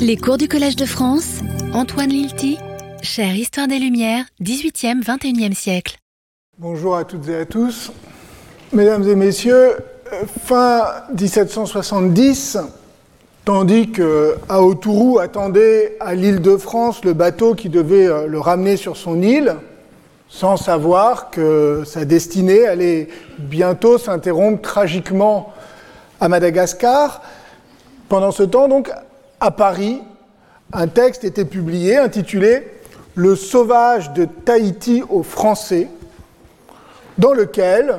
Les cours du Collège de France, Antoine Lilti, chère Histoire des Lumières, 18e, 21e siècle. Bonjour à toutes et à tous. Mesdames et messieurs, fin 1770, tandis que Aotourou attendait à l'île de France le bateau qui devait euh, le ramener sur son île, sans savoir que sa destinée allait bientôt s'interrompre tragiquement à Madagascar. Pendant ce temps, donc, à Paris, un texte était publié intitulé Le sauvage de Tahiti aux Français, dans lequel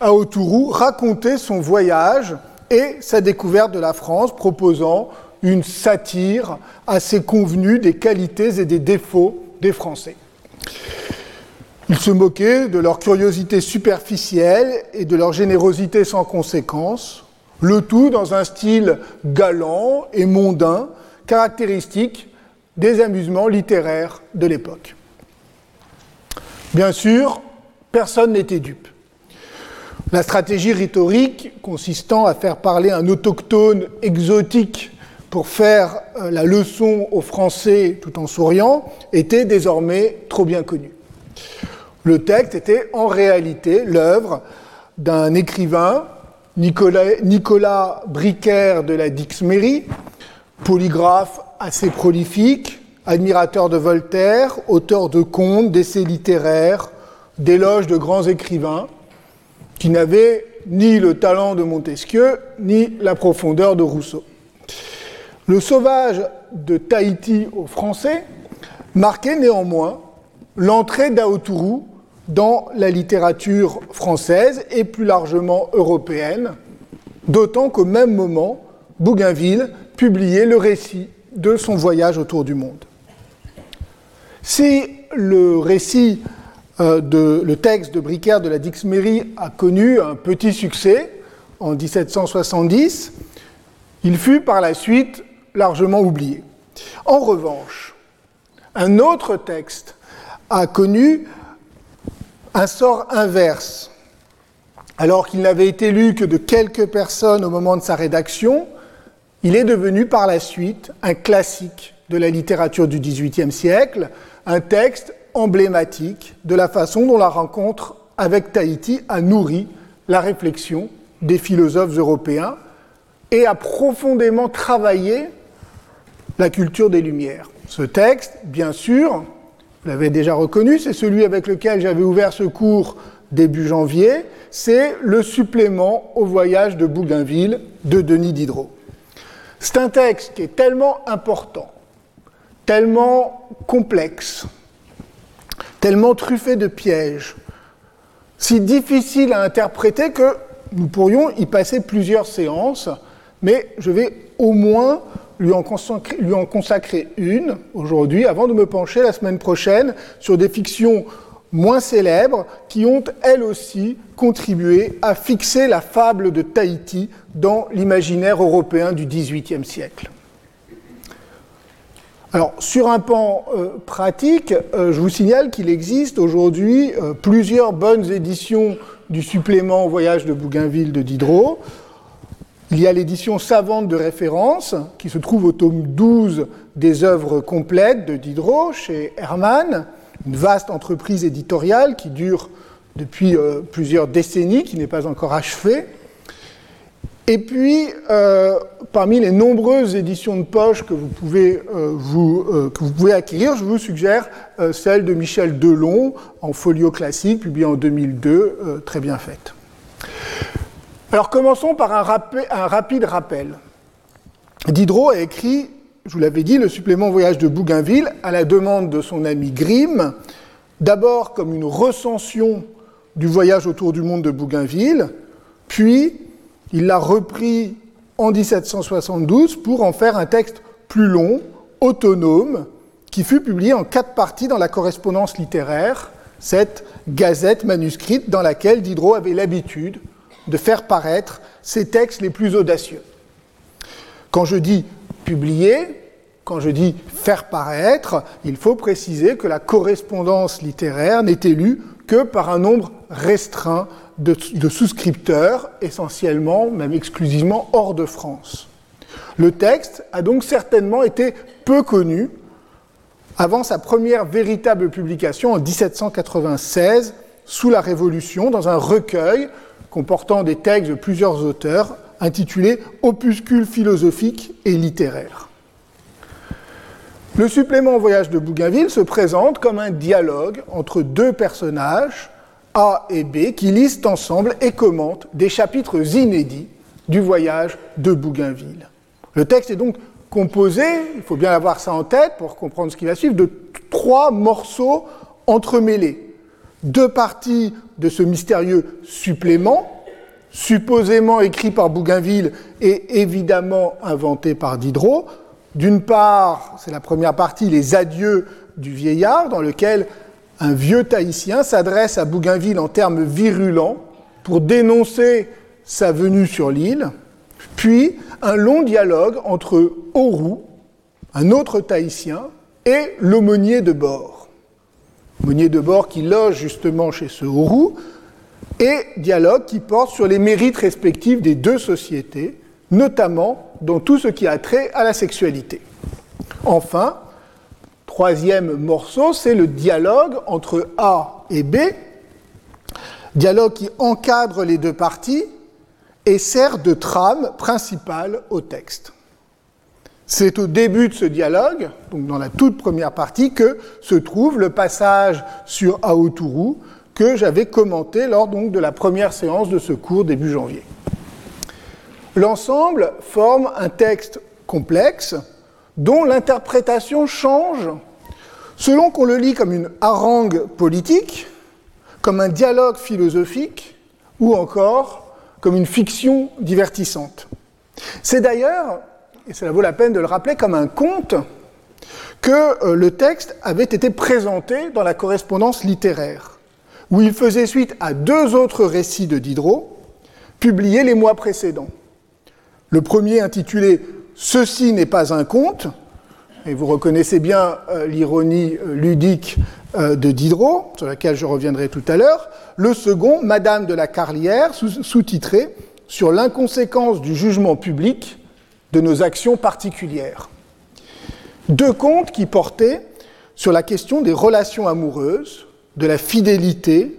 Aotourou racontait son voyage et sa découverte de la France, proposant une satire assez convenue des qualités et des défauts des Français. Il se moquait de leur curiosité superficielle et de leur générosité sans conséquence, le tout dans un style galant et mondain, caractéristique des amusements littéraires de l'époque. Bien sûr, personne n'était dupe. La stratégie rhétorique consistant à faire parler un autochtone exotique pour faire euh, la leçon aux Français tout en souriant était désormais trop bien connue. Le texte était en réalité l'œuvre d'un écrivain Nicolas, Nicolas de la Dixmérie, polygraphe assez prolifique, admirateur de Voltaire, auteur de contes, d'essais littéraires, d'éloges de grands écrivains, qui n'avait ni le talent de Montesquieu, ni la profondeur de Rousseau. Le sauvage de Tahiti aux Français marquait néanmoins l'entrée d'Aotourou dans la littérature française et plus largement européenne, d'autant qu'au même moment, Bougainville publiait le récit de son voyage autour du monde. Si le récit, euh, de, le texte de Bricaire de la Dixmérie a connu un petit succès en 1770, il fut par la suite largement oublié. En revanche, un autre texte a connu un sort inverse. Alors qu'il n'avait été lu que de quelques personnes au moment de sa rédaction, il est devenu par la suite un classique de la littérature du XVIIIe siècle, un texte emblématique de la façon dont la rencontre avec Tahiti a nourri la réflexion des philosophes européens et a profondément travaillé la culture des Lumières. Ce texte, bien sûr, vous l'avez déjà reconnu, c'est celui avec lequel j'avais ouvert ce cours début janvier, c'est le supplément au voyage de Bougainville de Denis Diderot. C'est un texte qui est tellement important, tellement complexe, tellement truffé de pièges, si difficile à interpréter que nous pourrions y passer plusieurs séances, mais je vais au moins lui en, consacrer, une aujourd'hui, avant de me pencher la semaine prochaine sur des fictions moins célèbres qui ont elles aussi contribué à fixer la fable de Tahiti dans l'imaginaire européen du XVIIIe siècle. Alors, sur un pan euh, pratique, euh, je vous signale qu'il existe aujourd'hui euh, plusieurs bonnes éditions du supplément voyage de Bougainville de Diderot. Il y a l'édition savante de référence qui se trouve au tome 12 des œuvres complètes de Diderot chez Hermann, une vaste entreprise éditoriale qui dure depuis euh, plusieurs décennies, qui n'est pas encore achevée. Et puis, euh, parmi les nombreuses éditions de poche que vous pouvez, euh, que vous pouvez acquérir, je vous suggère celle de Michel Delon en folio classique, publiée en 2002, très bien faite. Alors commençons par un, rapide rappel. Diderot a écrit, je vous l'avais dit, le supplément Voyage de Bougainville à la demande de son ami Grimm, d'abord comme une recension du voyage autour du monde de Bougainville, puis il l'a repris en 1772 pour en faire un texte plus long, autonome, qui fut publié en quatre parties dans la correspondance littéraire, cette gazette manuscrite dans laquelle Diderot avait l'habitude de faire paraître ses textes les plus audacieux. Quand je dis publier, quand je dis faire paraître, il faut préciser que la correspondance littéraire n'est élue que par un nombre restreint de, souscripteurs, essentiellement, même exclusivement hors de France. Le texte a donc certainement été peu connu avant sa première véritable publication en 1796 sous la Révolution dans un recueil comportant des textes de plusieurs auteurs intitulé Opuscule philosophique et littéraire. Le supplément Voyage de Bougainville se présente comme un dialogue entre deux personnages, A et B, qui lisent ensemble et commentent des chapitres inédits du voyage de Bougainville. Le texte est donc composé, il faut bien avoir ça en tête pour comprendre ce qui va suivre, de trois morceaux entremêlés. Deux parties de ce mystérieux supplément, supposément écrit par Bougainville et évidemment inventé par Diderot. D'une part, c'est la première partie, les adieux du vieillard, dans lequel un vieux Tahitien s'adresse à Bougainville en termes virulents pour dénoncer sa venue sur l'île, puis un long dialogue entre Aurou, un autre Tahitien, et l'aumônier de bord. L'aumônier de bord qui loge justement chez ce Aurou, et dialogue qui porte sur les mérites respectifs des deux sociétés, notamment dans tout ce qui a trait à la sexualité. Enfin, troisième morceau, c'est le dialogue entre A et B, dialogue qui encadre les deux parties et sert de trame principale au texte. C'est au début de ce dialogue, donc dans la toute première partie, que se trouve le passage sur Aoturu que j'avais commenté lors donc de la première séance de ce cours début janvier. L'ensemble forme un texte complexe dont l'interprétation change selon qu'on le lit comme une harangue politique, comme un dialogue philosophique ou encore comme une fiction divertissante. C'est d'ailleurs, et cela vaut la peine de le rappeler, comme un conte que euh, le texte avait été présenté dans la correspondance littéraire, où il faisait suite à deux autres récits de Diderot, publiés les mois précédents. Le premier intitulé Ceci n'est pas un conte, et vous reconnaissez bien euh, l'ironie euh, ludique de Diderot, sur laquelle je reviendrai tout à l'heure. Le second, Madame de la Carlière, sous-titré Sur l'inconséquence du jugement public de nos actions particulières. Deux contes qui portaient sur la question des relations amoureuses, de la fidélité,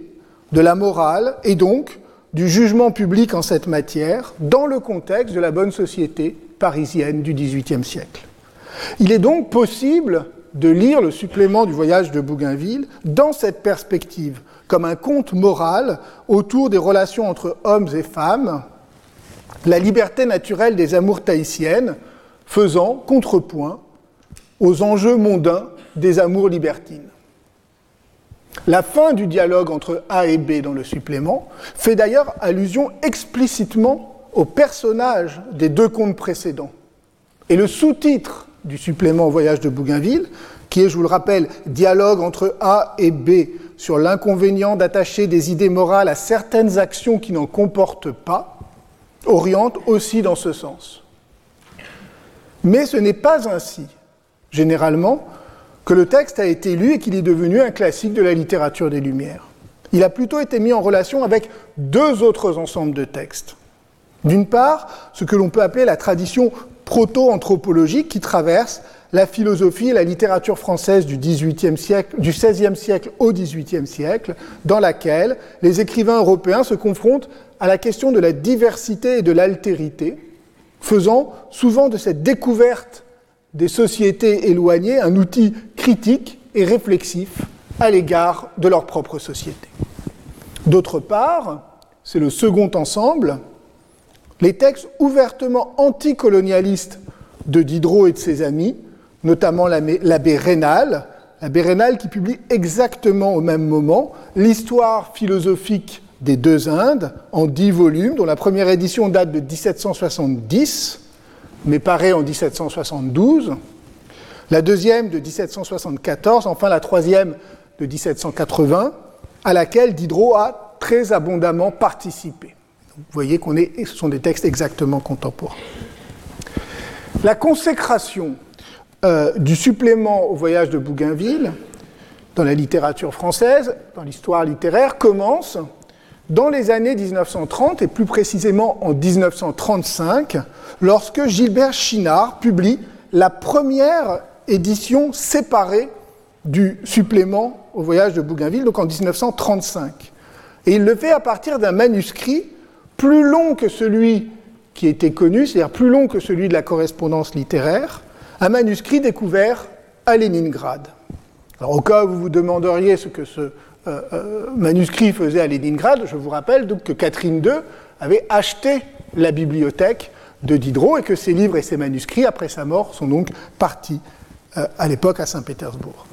de la morale et donc du jugement public en cette matière dans le contexte de la bonne société parisienne du XVIIIe siècle. Il est donc possible de lire le supplément du voyage de Bougainville dans cette perspective, comme un conte moral autour des relations entre hommes et femmes, la liberté naturelle des amours tahitiennes faisant contrepoint aux enjeux mondains des amours libertines. La fin du dialogue entre A et B dans le supplément fait d'ailleurs allusion explicitement au personnage des deux contes précédents. Et le sous-titre du supplément Voyage de Bougainville, qui est, je vous le rappelle, dialogue entre A et B sur l'inconvénient d'attacher des idées morales à certaines actions qui n'en comportent pas, oriente aussi dans ce sens. Mais ce n'est pas ainsi, généralement, que le texte a été lu et qu'il est devenu un classique de la littérature des Lumières. Il a plutôt été mis en relation avec deux autres ensembles de textes. D'une part, ce que l'on peut appeler la tradition proto-anthropologique qui traverse la philosophie et la littérature française du, siècle, du XVIe siècle au XVIIIe siècle, dans laquelle les écrivains européens se confrontent à la question de la diversité et de l'altérité, faisant souvent de cette découverte des sociétés éloignées un outil critique et réflexif à l'égard de leur propre société. D'autre part, c'est le second ensemble, les textes ouvertement anticolonialistes de Diderot et de ses amis, notamment l'abbé Rénal, l'abbé Rénal qui publie exactement au même moment l'histoire philosophique des deux Indes en dix volumes, dont la première édition date de 1770, mais paraît en 1772, la deuxième de 1774, enfin la troisième de 1780, à laquelle Diderot a très abondamment participé. Vous voyez qu'on est, ce sont des textes exactement contemporains. La consécration euh, du supplément au voyage de Bougainville dans la littérature française, dans l'histoire littéraire, commence dans les années 1930 et plus précisément en 1935, lorsque Gilbert Chinard publie la première édition séparée du supplément au voyage de Bougainville, donc en 1935. Et il le fait à partir d'un manuscrit plus long que celui qui était connu, c'est-à-dire plus long que celui de la correspondance littéraire, un manuscrit découvert à Leningrad. Alors au cas où vous vous demanderiez ce que ce euh, euh, manuscrit faisait à Leningrad, je vous rappelle donc que Catherine II avait acheté la bibliothèque de Diderot et que ses livres et ses manuscrits, après sa mort, sont donc partis euh, à l'époque à Saint-Pétersbourg.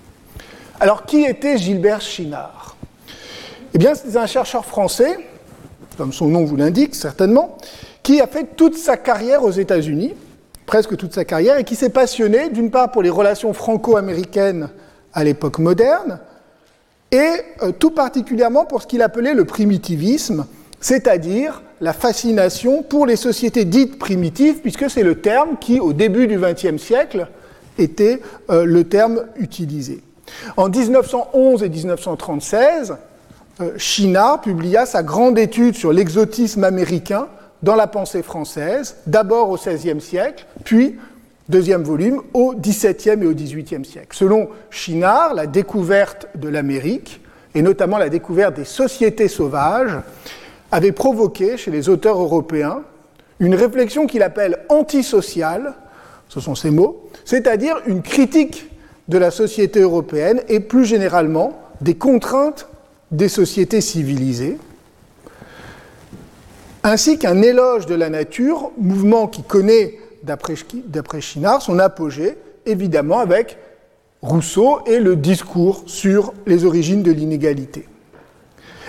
Alors qui était Gilbert Chinard? Eh bien, c'est un chercheur français, comme son nom vous l'indique certainement, qui a fait toute sa carrière aux États-Unis, presque toute sa carrière, et qui s'est passionné d'une part pour les relations franco-américaines à l'époque moderne, et euh, tout particulièrement pour ce qu'il appelait le primitivisme, c'est-à-dire la fascination pour les sociétés dites primitives, puisque c'est le terme qui, au début du XXe siècle, était euh, le terme utilisé. En 1911 et 1936, euh, Chinard publia sa grande étude sur l'exotisme américain dans la pensée française, d'abord au XVIe siècle, puis, deuxième volume, au XVIIe et au XVIIIe siècle. Selon Chinard, la découverte de l'Amérique, et notamment la découverte des sociétés sauvages, avait provoqué chez les auteurs européens une réflexion qu'il appelle antisociale, ce sont ces mots, c'est-à-dire une critique de la société européenne et plus généralement des contraintes des sociétés civilisées, ainsi qu'un éloge de la nature, mouvement qui connaît, d'après Chinard, son apogée, évidemment avec Rousseau et le discours sur les origines de l'inégalité.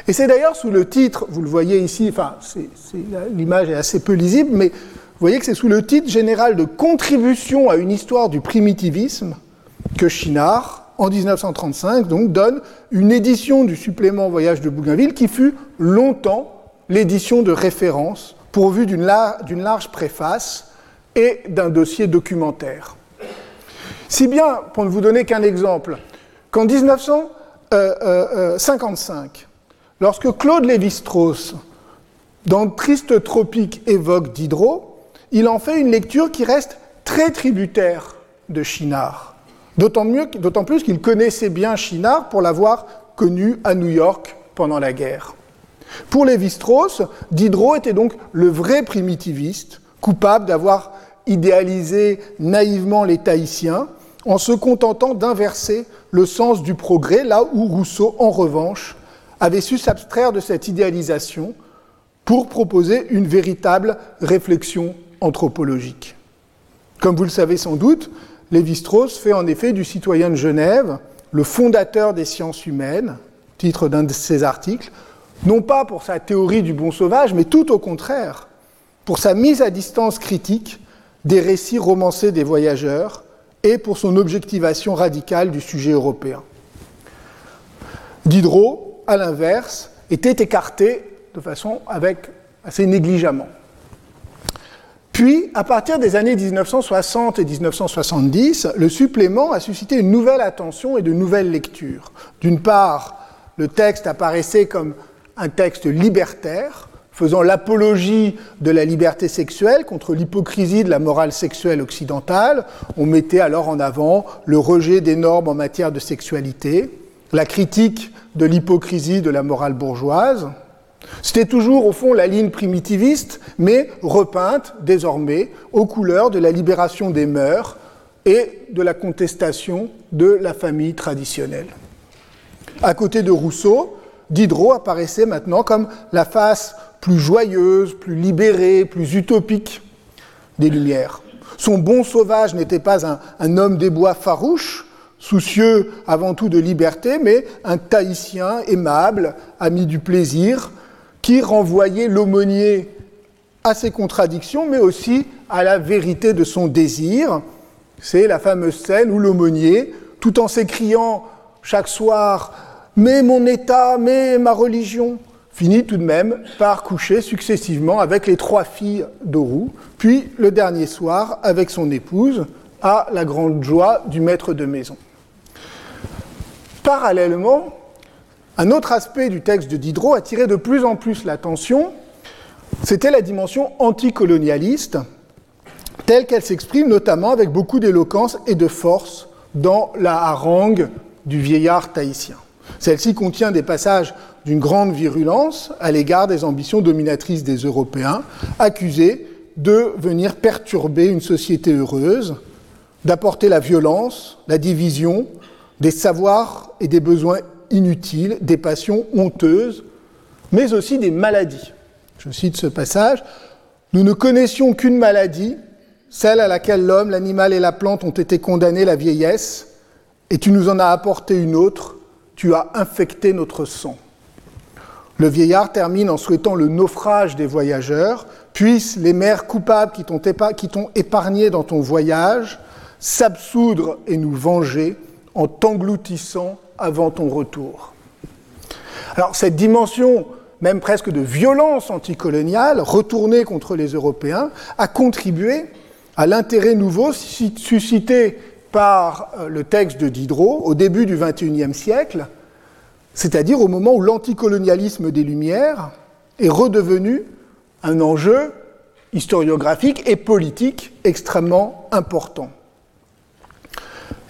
Et c'est d'ailleurs sous le titre, vous le voyez ici, enfin l'image est assez peu lisible, mais vous voyez que c'est sous le titre général de Contribution à une histoire du primitivisme que Chinard, en 1935, donc, donne une édition du supplément Voyage de Bougainville qui fut longtemps l'édition de référence pourvue d'une large préface et d'un dossier documentaire. Si bien, pour ne vous donner qu'un exemple, qu'en 1955, lorsque Claude Lévi-Strauss, dans Triste Tropique, évoque Diderot, il en fait une lecture qui reste très tributaire de Chinard. D'autant plus qu'il connaissait bien Chinard pour l'avoir connu à New York pendant la guerre. Pour Lévi-Strauss, Diderot était donc le vrai primitiviste, coupable d'avoir idéalisé naïvement les Tahitiens, en se contentant d'inverser le sens du progrès, là où Rousseau, en revanche, avait su s'abstraire de cette idéalisation pour proposer une véritable réflexion anthropologique. Comme vous le savez sans doute, Lévi-Strauss fait en effet du citoyen de Genève le fondateur des sciences humaines, titre d'un de ses articles, non pas pour sa théorie du bon sauvage, mais tout au contraire, pour sa mise à distance critique des récits romancés des voyageurs et pour son objectivation radicale du sujet européen. Diderot, à l'inverse, était écarté de façon avec assez négligemment. Puis, à partir des années 1960 et 1970, le supplément a suscité une nouvelle attention et de nouvelles lectures. D'une part, le texte apparaissait comme un texte libertaire, faisant l'apologie de la liberté sexuelle contre l'hypocrisie de la morale sexuelle occidentale. On mettait alors en avant le rejet des normes en matière de sexualité, la critique de l'hypocrisie de la morale bourgeoise, c'était toujours, au fond, la ligne primitiviste, mais repeinte, désormais, aux couleurs de la libération des mœurs et de la contestation de la famille traditionnelle. À côté de Rousseau, Diderot apparaissait maintenant comme la face plus joyeuse, plus libérée, plus utopique des Lumières. Son bon sauvage n'était pas un, homme des bois farouche, soucieux avant tout de liberté, mais un Tahitien aimable, ami du plaisir, qui renvoyait l'aumônier à ses contradictions, mais aussi à la vérité de son désir. C'est la fameuse scène où l'aumônier, tout en s'écriant chaque soir Mais mon État, mais ma religion, finit tout de même par coucher successivement avec les trois filles d'Orou, puis le dernier soir avec son épouse, à la grande joie du maître de maison. Parallèlement, Un autre aspect du texte de Diderot attirait de plus en plus l'attention, c'était la dimension anticolonialiste, telle qu'elle s'exprime notamment avec beaucoup d'éloquence et de force dans la harangue du vieillard tahitien. Celle-ci contient des passages d'une grande virulence à l'égard des ambitions dominatrices des Européens, accusés de venir perturber une société heureuse, d'apporter la violence, la division, des savoirs et des besoins inutiles, des passions honteuses, mais aussi des maladies. Je cite ce passage, Nous ne connaissions qu'une maladie, celle à laquelle l'homme, l'animal et la plante ont été condamnés, la vieillesse, et tu nous en as apporté une autre, tu as infecté notre sang. Le vieillard termine en souhaitant le naufrage des voyageurs, puissent les mères coupables qui t'ont épargné dans ton voyage s'absoudre et nous venger en t'engloutissant avant ton retour. Alors cette dimension, même presque de violence anticoloniale, retournée contre les Européens, a contribué à l'intérêt nouveau suscité par euh, le texte de Diderot au début du XXIe siècle, c'est-à-dire au moment où l'anticolonialisme des Lumières est redevenu un enjeu historiographique et politique extrêmement important.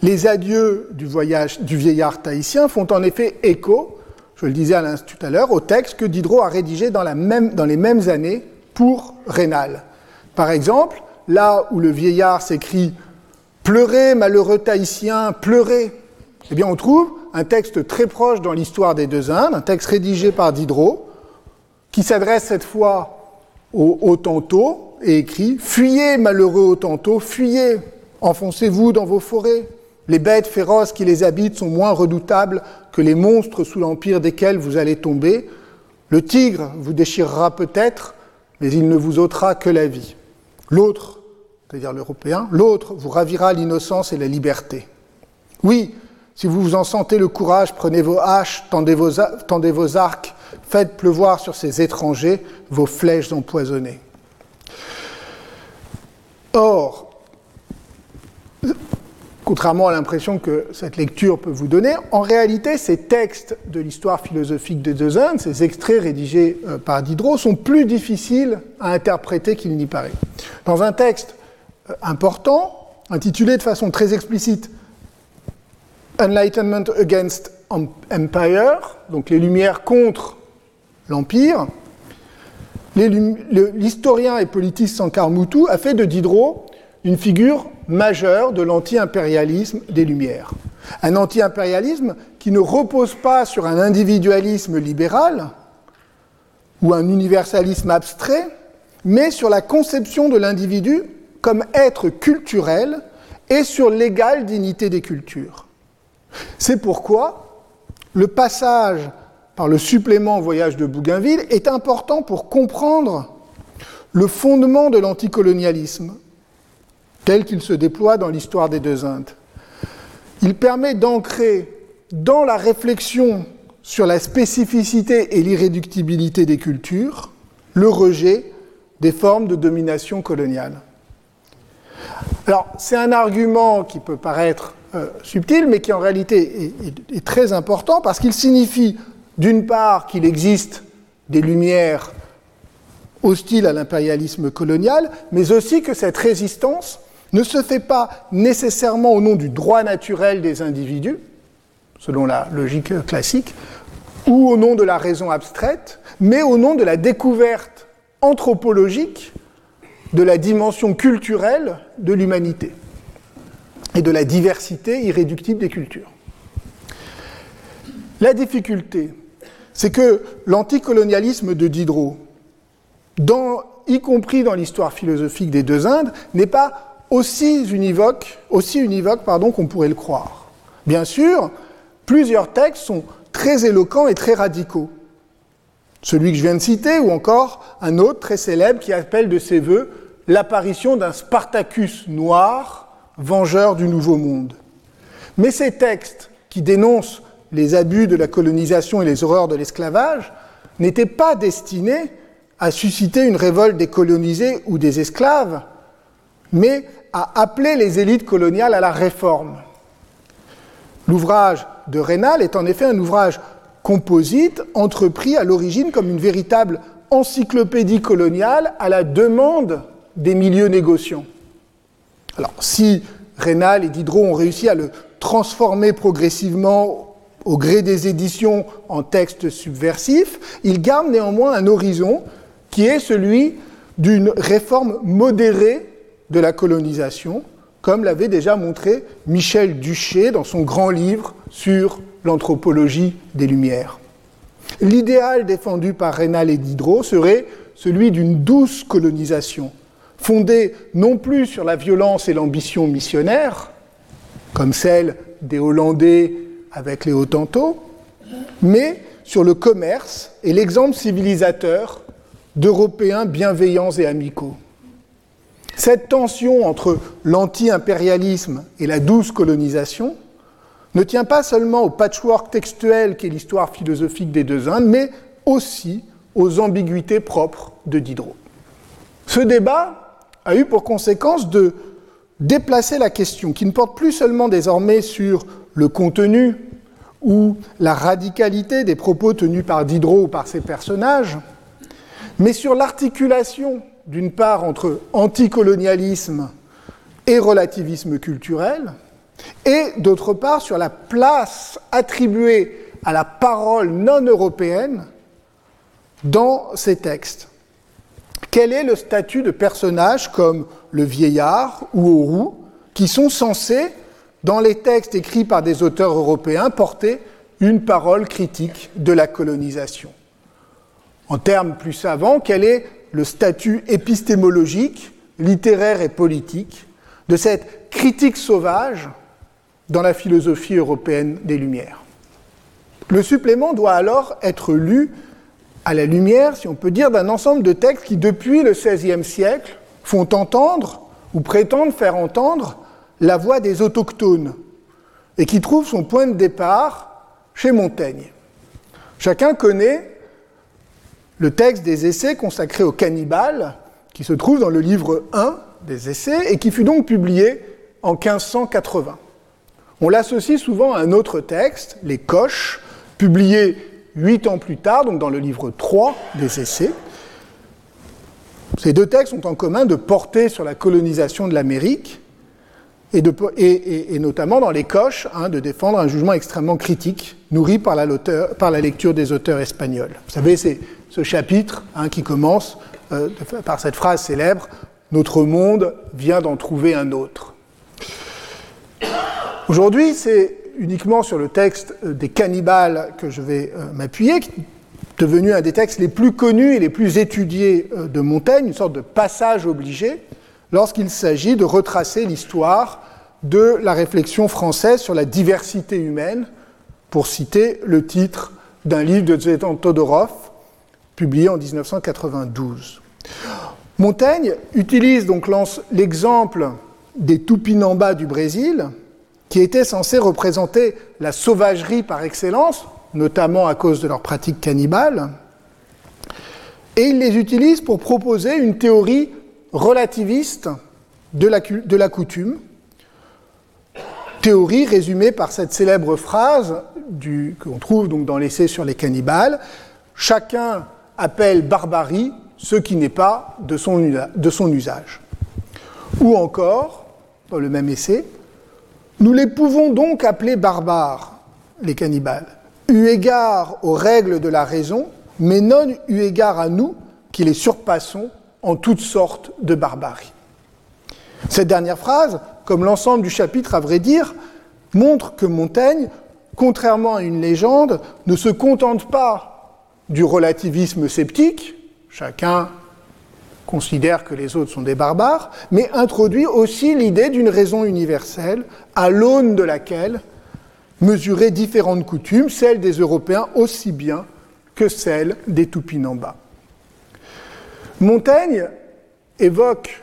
Les adieux du voyage du vieillard tahitien font en effet écho, je le disais tout à l'heure, au texte que Diderot a rédigé dans, dans les mêmes années pour Rénal. Par exemple, là où le vieillard s'écrit Pleurez, malheureux tahitien, pleurez, eh bien on trouve un texte très proche dans l'histoire des deux Indes, un texte rédigé par Diderot, qui s'adresse cette fois aux Hottentots et écrit Fuyez, malheureux Hottentots, fuyez, enfoncez-vous dans vos forêts. Les bêtes féroces qui les habitent sont moins redoutables que les monstres sous l'empire desquels vous allez tomber. Le tigre vous déchirera peut-être, mais il ne vous ôtera que la vie. L'autre, c'est-à-dire l'Européen, l'autre vous ravira l'innocence et la liberté. Oui, si vous vous en sentez le courage, prenez vos haches, tendez vos, arcs, faites pleuvoir sur ces étrangers vos flèches empoisonnées. Or, contrairement à l'impression que cette lecture peut vous donner, en réalité, ces textes de l'histoire philosophique des deux Indes, ces extraits rédigés euh, par Diderot, sont plus difficiles à interpréter qu'il n'y paraît. Dans un texte important, intitulé de façon très explicite Enlightenment Against Empire, donc les Lumières contre l'Empire, l'historien et politiste Sankar Moutou a fait de Diderot une figure majeure de l'anti-impérialisme des Lumières. Un anti-impérialisme qui ne repose pas sur un individualisme libéral ou un universalisme abstrait, mais sur la conception de l'individu comme être culturel et sur l'égale dignité des cultures. C'est pourquoi le passage par le supplément Voyage de Bougainville est important pour comprendre le fondement de l'anticolonialisme tel qu'il se déploie dans l'histoire des deux Indes. Il permet d'ancrer dans la réflexion sur la spécificité et l'irréductibilité des cultures le rejet des formes de domination coloniale. Alors, c'est un argument qui peut paraître euh, subtil, mais qui en réalité est très important parce qu'il signifie, d'une part, qu'il existe des lumières hostiles à l'impérialisme colonial, mais aussi que cette résistance ne se fait pas nécessairement au nom du droit naturel des individus, selon la logique classique, ou au nom de la raison abstraite, mais au nom de la découverte anthropologique de la dimension culturelle de l'humanité et de la diversité irréductible des cultures. La difficulté, c'est que l'anticolonialisme de Diderot, y compris dans l'histoire philosophique des deux Indes, n'est pas aussi univoque, aussi univoque pardon, qu'on pourrait le croire. Bien sûr, plusieurs textes sont très éloquents et très radicaux. Celui que je viens de citer, ou encore un autre très célèbre qui appelle de ses voeux l'apparition d'un Spartacus noir, vengeur du Nouveau Monde. Mais ces textes qui dénoncent les abus de la colonisation et les horreurs de l'esclavage n'étaient pas destinés à susciter une révolte des colonisés ou des esclaves, mais a appelé les élites coloniales à la réforme. L'ouvrage de Rénal est en effet un ouvrage composite entrepris à l'origine comme une véritable encyclopédie coloniale à la demande des milieux négociants. Alors, si Rénal et Diderot ont réussi à le transformer progressivement au gré des éditions en texte subversif, ils gardent néanmoins un horizon qui est celui d'une réforme modérée de la colonisation, comme l'avait déjà montré Michel Duché dans son grand livre sur l'anthropologie des Lumières. L'idéal défendu par Rénal et Diderot serait celui d'une douce colonisation, fondée non plus sur la violence et l'ambition missionnaire, comme celle des Hollandais avec les Hottentots, mais sur le commerce et l'exemple civilisateur d'Européens bienveillants et amicaux. Cette tension entre l'anti-impérialisme et la douce colonisation ne tient pas seulement au patchwork textuel qu'est l'histoire philosophique des deux Indes, mais aussi aux ambiguïtés propres de Diderot. Ce débat a eu pour conséquence de déplacer la question, qui ne porte plus seulement désormais sur le contenu ou la radicalité des propos tenus par Diderot ou par ses personnages, mais sur l'articulation, d'une part, entre anticolonialisme et relativisme culturel, et d'autre part, sur la place attribuée à la parole non européenne dans ces textes. Quel est le statut de personnages comme le vieillard ou Aurou, qui sont censés, dans les textes écrits par des auteurs européens, porter une parole critique de la colonisation? En termes plus savants, quel est le statut épistémologique, littéraire et politique de cette critique sauvage dans la philosophie européenne des Lumières? Le supplément doit alors être lu à la lumière, si on peut dire, d'un ensemble de textes qui, depuis le XVIe siècle, font entendre ou prétendent faire entendre la voix des autochtones et qui trouvent son point de départ chez Montaigne. Chacun connaît le texte des essais consacrés aux cannibales qui se trouve dans le livre 1 des essais et qui fut donc publié en 1580. On l'associe souvent à un autre texte, les Coches, publié huit ans plus tard, donc dans le livre 3 des Essais. Ces deux textes ont en commun de porter sur la colonisation de l'Amérique et, notamment dans les Coches, hein, de défendre un jugement extrêmement critique, nourri par la, par la lecture des auteurs espagnols. Vous savez, c'est ce chapitre hein, qui commence euh, par cette phrase célèbre Notre monde vient d'en trouver un autre. Aujourd'hui, c'est uniquement sur le texte euh, des cannibales que je vais euh, m'appuyer, devenu un des textes les plus connus et les plus étudiés euh, de Montaigne, une sorte de passage obligé, lorsqu'il s'agit de retracer l'histoire de la réflexion française sur la diversité humaine, pour citer le titre d'un livre de Zvetan Todorov, publié en 1992. Montaigne utilise donc l'exemple des Tupinambas du Brésil, qui étaient censés représenter la sauvagerie par excellence, notamment à cause de leurs pratiques cannibales, et il les utilise pour proposer une théorie relativiste de la, coutume, théorie résumée par cette célèbre phrase qu'on trouve donc dans l'essai sur les cannibales, chacun appelle barbarie ce qui n'est pas de son usage. Ou encore, dans le même essai, nous les pouvons donc appeler barbares, les cannibales, eu égard aux règles de la raison, mais non eu égard à nous qui les surpassons en toutes sortes de barbarie. Cette dernière phrase, comme l'ensemble du chapitre à vrai dire, montre que Montaigne, contrairement à une légende, ne se contente pas du relativisme sceptique, chacun considère que les autres sont des barbares, mais introduit aussi l'idée d'une raison universelle à l'aune de laquelle mesurer différentes coutumes, celles des Européens aussi bien que celles des Tupinambas. Montaigne évoque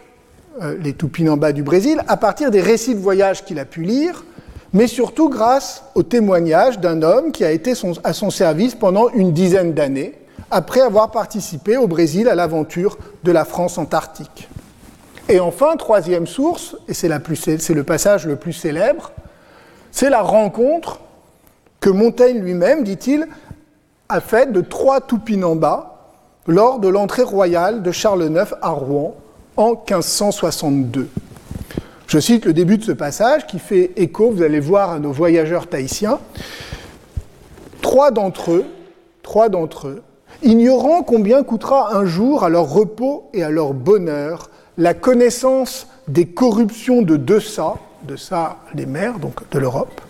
euh, les Tupinambas du Brésil à partir des récits de voyage qu'il a pu lire, mais surtout grâce au témoignage d'un homme qui a été à son service pendant une dizaine d'années après avoir participé au Brésil à l'aventure de la France antarctique. Et enfin, troisième source, et c'est le passage le plus célèbre, c'est la rencontre que Montaigne lui-même, dit-il, a fait de trois Toupinambas lors de l'entrée royale de Charles IX à Rouen en 1562. Je cite le début de ce passage qui fait écho, vous allez voir, à nos voyageurs tahitiens. Trois d'entre eux, trois d'entre eux, ignorant combien coûtera un jour à leur repos et à leur bonheur la connaissance des corruptions de Deça, Deça les mers, donc de l'Europe,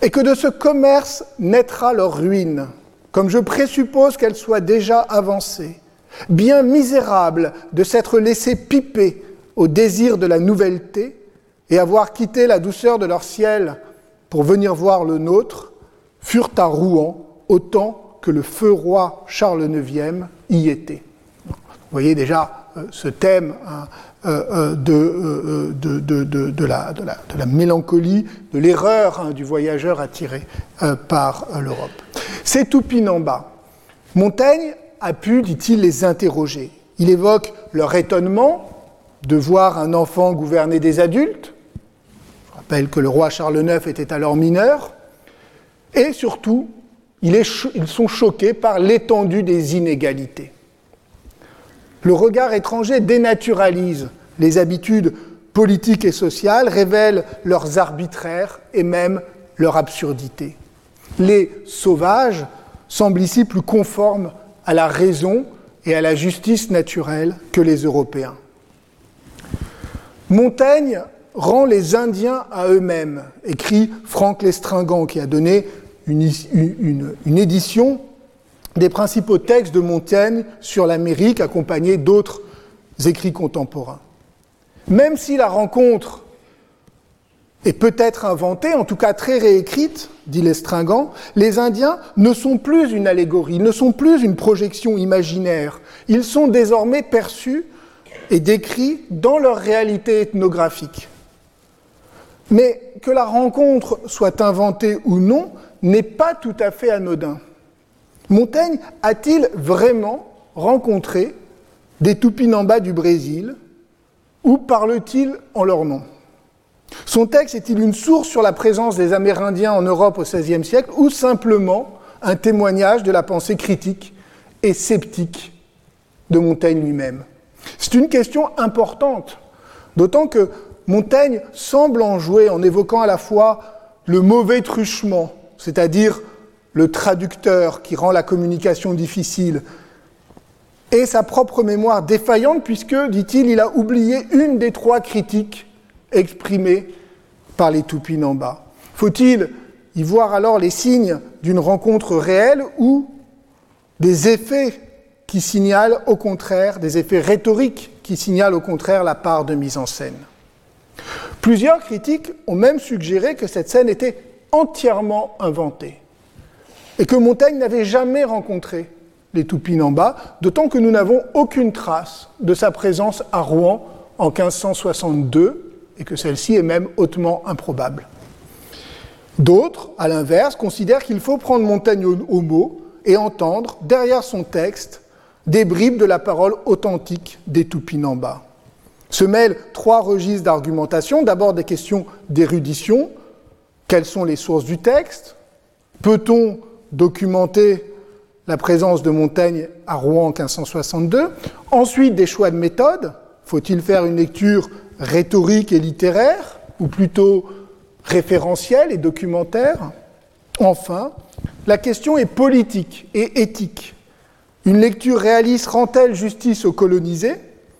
et que de ce commerce naîtra leur ruine, comme je présuppose qu'elle soit déjà avancée, bien misérable de s'être laissé piper au désir de la nouvelleté et avoir quitté la douceur de leur ciel pour venir voir le nôtre, furent à Rouen autant que le feu roi Charles IX y était. Vous voyez déjà euh, ce thème euh, euh, de, la, la, mélancolie, de l'erreur hein, du voyageur attiré par l'Europe. Ces Toupinambas, Montaigne a pu, dit-il, les interroger. Il évoque leur étonnement de voir un enfant gouverner des adultes. Je rappelle que le roi Charles IX était alors mineur. Et surtout, ils sont choqués par l'étendue des inégalités. Le regard étranger dénaturalise les habitudes politiques et sociales, révèle leurs arbitraires et même leur absurdité. Les sauvages semblent ici plus conformes à la raison et à la justice naturelle que les Européens. Montaigne rend les Indiens à eux-mêmes, écrit Franck Lestringant, qui a donné une, une édition des principaux textes de Montaigne sur l'Amérique, accompagnés d'autres écrits contemporains. Même si la rencontre est peut-être inventée, en tout cas très réécrite, dit Lestringant, les Indiens ne sont plus une allégorie, ne sont plus une projection imaginaire. Ils sont désormais perçus et décrits dans leur réalité ethnographique. Mais que la rencontre soit inventée ou non n'est pas tout à fait anodin. Montaigne a-t-il vraiment rencontré des Tupinambas du Brésil ou parle-t-il en leur nom? Son texte est-il une source sur la présence des Amérindiens en Europe au XVIe siècle ou simplement un témoignage de la pensée critique et sceptique de Montaigne lui-même? C'est une question importante, d'autant que Montaigne semble en jouer en évoquant à la fois le mauvais truchement, c'est-à-dire le traducteur qui rend la communication difficile, et sa propre mémoire défaillante, puisque, dit-il, il a oublié une des trois critiques exprimées par les Tupinambas. Faut-il y voir alors les signes d'une rencontre réelle ou des effets qui signalent au contraire, des effets rhétoriques qui signalent au contraire la part de mise en scène? Plusieurs critiques ont même suggéré que cette scène était entièrement inventée et que Montaigne n'avait jamais rencontré les Toupinambas, d'autant que nous n'avons aucune trace de sa présence à Rouen en 1562 et que celle-ci est même hautement improbable. D'autres, à l'inverse, considèrent qu'il faut prendre Montaigne au, mot et entendre, derrière son texte, des bribes de la parole authentique des Toupinambas. Se mêlent trois registres d'argumentation, d'abord des questions d'érudition, quelles sont les sources du texte Peut-on documenter la présence de Montaigne à Rouen en 1562. Ensuite, des choix de méthode. Faut-il faire une lecture rhétorique et littéraire, ou plutôt référentielle et documentaire? Enfin, la question est politique et éthique. Une lecture réaliste rend-elle justice aux colonisés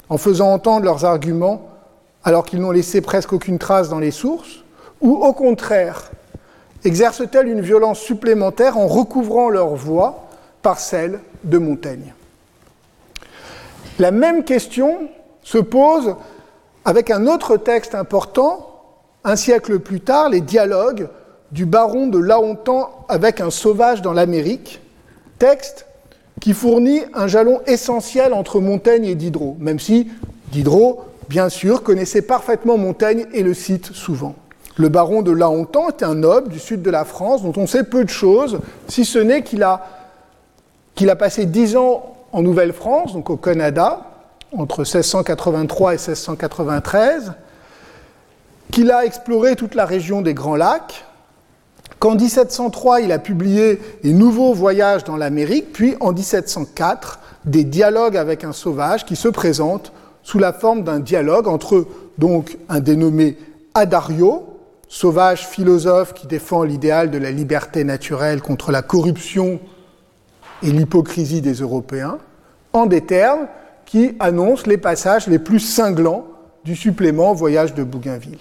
en faisant entendre leurs arguments alors qu'ils n'ont laissé presque aucune trace dans les sources? Ou au contraire, exerce-t-elle une violence supplémentaire en recouvrant leur voix par celle de Montaigne? La même question se pose avec un autre texte important, un siècle plus tard, les dialogues du baron de Lahontan avec un sauvage dans l'Amérique, texte qui fournit un jalon essentiel entre Montaigne et Diderot, même si Diderot, bien sûr, connaissait parfaitement Montaigne et le cite souvent. Le baron de Lahontan était un noble du sud de la France dont on sait peu de choses, si ce n'est qu'il a passé dix ans en Nouvelle-France, donc au Canada, entre 1683 et 1693, qu'il a exploré toute la région des Grands Lacs, qu'en 1703, il a publié Les Nouveaux Voyages dans l'Amérique, puis en 1704, des dialogues avec un sauvage qui se présentent sous la forme d'un dialogue entre donc un dénommé Adario, sauvage philosophe qui défend l'idéal de la liberté naturelle contre la corruption et l'hypocrisie des Européens, en des termes qui annoncent les passages les plus cinglants du supplément Voyage de Bougainville.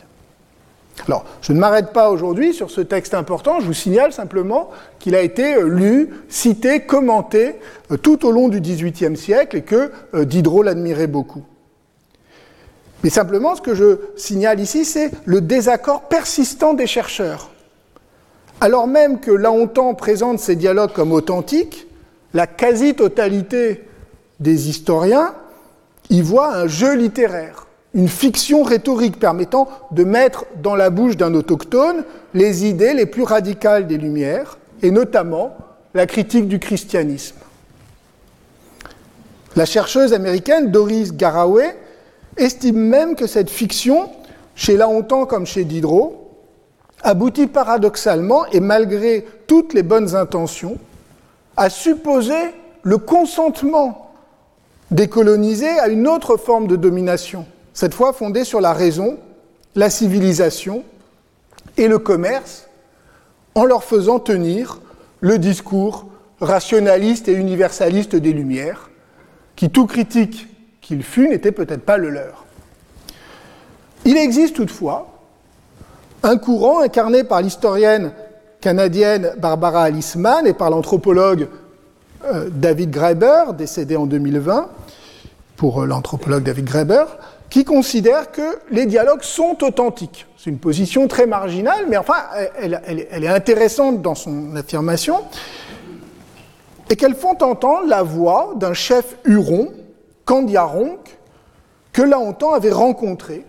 Alors, je ne m'arrête pas aujourd'hui sur ce texte important, je vous signale simplement qu'il a été euh, lu, cité, commenté euh, tout au long du XVIIIe siècle et que euh, Diderot l'admirait beaucoup. Mais simplement, ce que je signale ici, c'est le désaccord persistant des chercheurs. Alors même que Laontan présente ces dialogues comme authentiques, la quasi-totalité des historiens y voient un jeu littéraire une fiction rhétorique permettant de mettre dans la bouche d'un autochtone les idées les plus radicales des Lumières, et notamment la critique du christianisme. La chercheuse américaine Doris Garaway estime même que cette fiction, chez Laontan comme chez Diderot, aboutit paradoxalement, et malgré toutes les bonnes intentions, à supposer le consentement des colonisés à une autre forme de domination, cette fois fondée sur la raison, la civilisation et le commerce, en leur faisant tenir le discours rationaliste et universaliste des Lumières, qui, tout critique qu'il fût, n'était peut-être pas le leur. Il existe toutefois un courant incarné par l'historienne canadienne Barbara Alisman et par l'anthropologue euh, David Graeber, décédé en 2020, pour euh, l'anthropologue David Graeber, qui considère que les dialogues sont authentiques. C'est une position très marginale, mais enfin, elle, est intéressante dans son affirmation, et qu'elles font entendre la voix d'un chef huron, Candiaronc, que Laontan avait rencontré,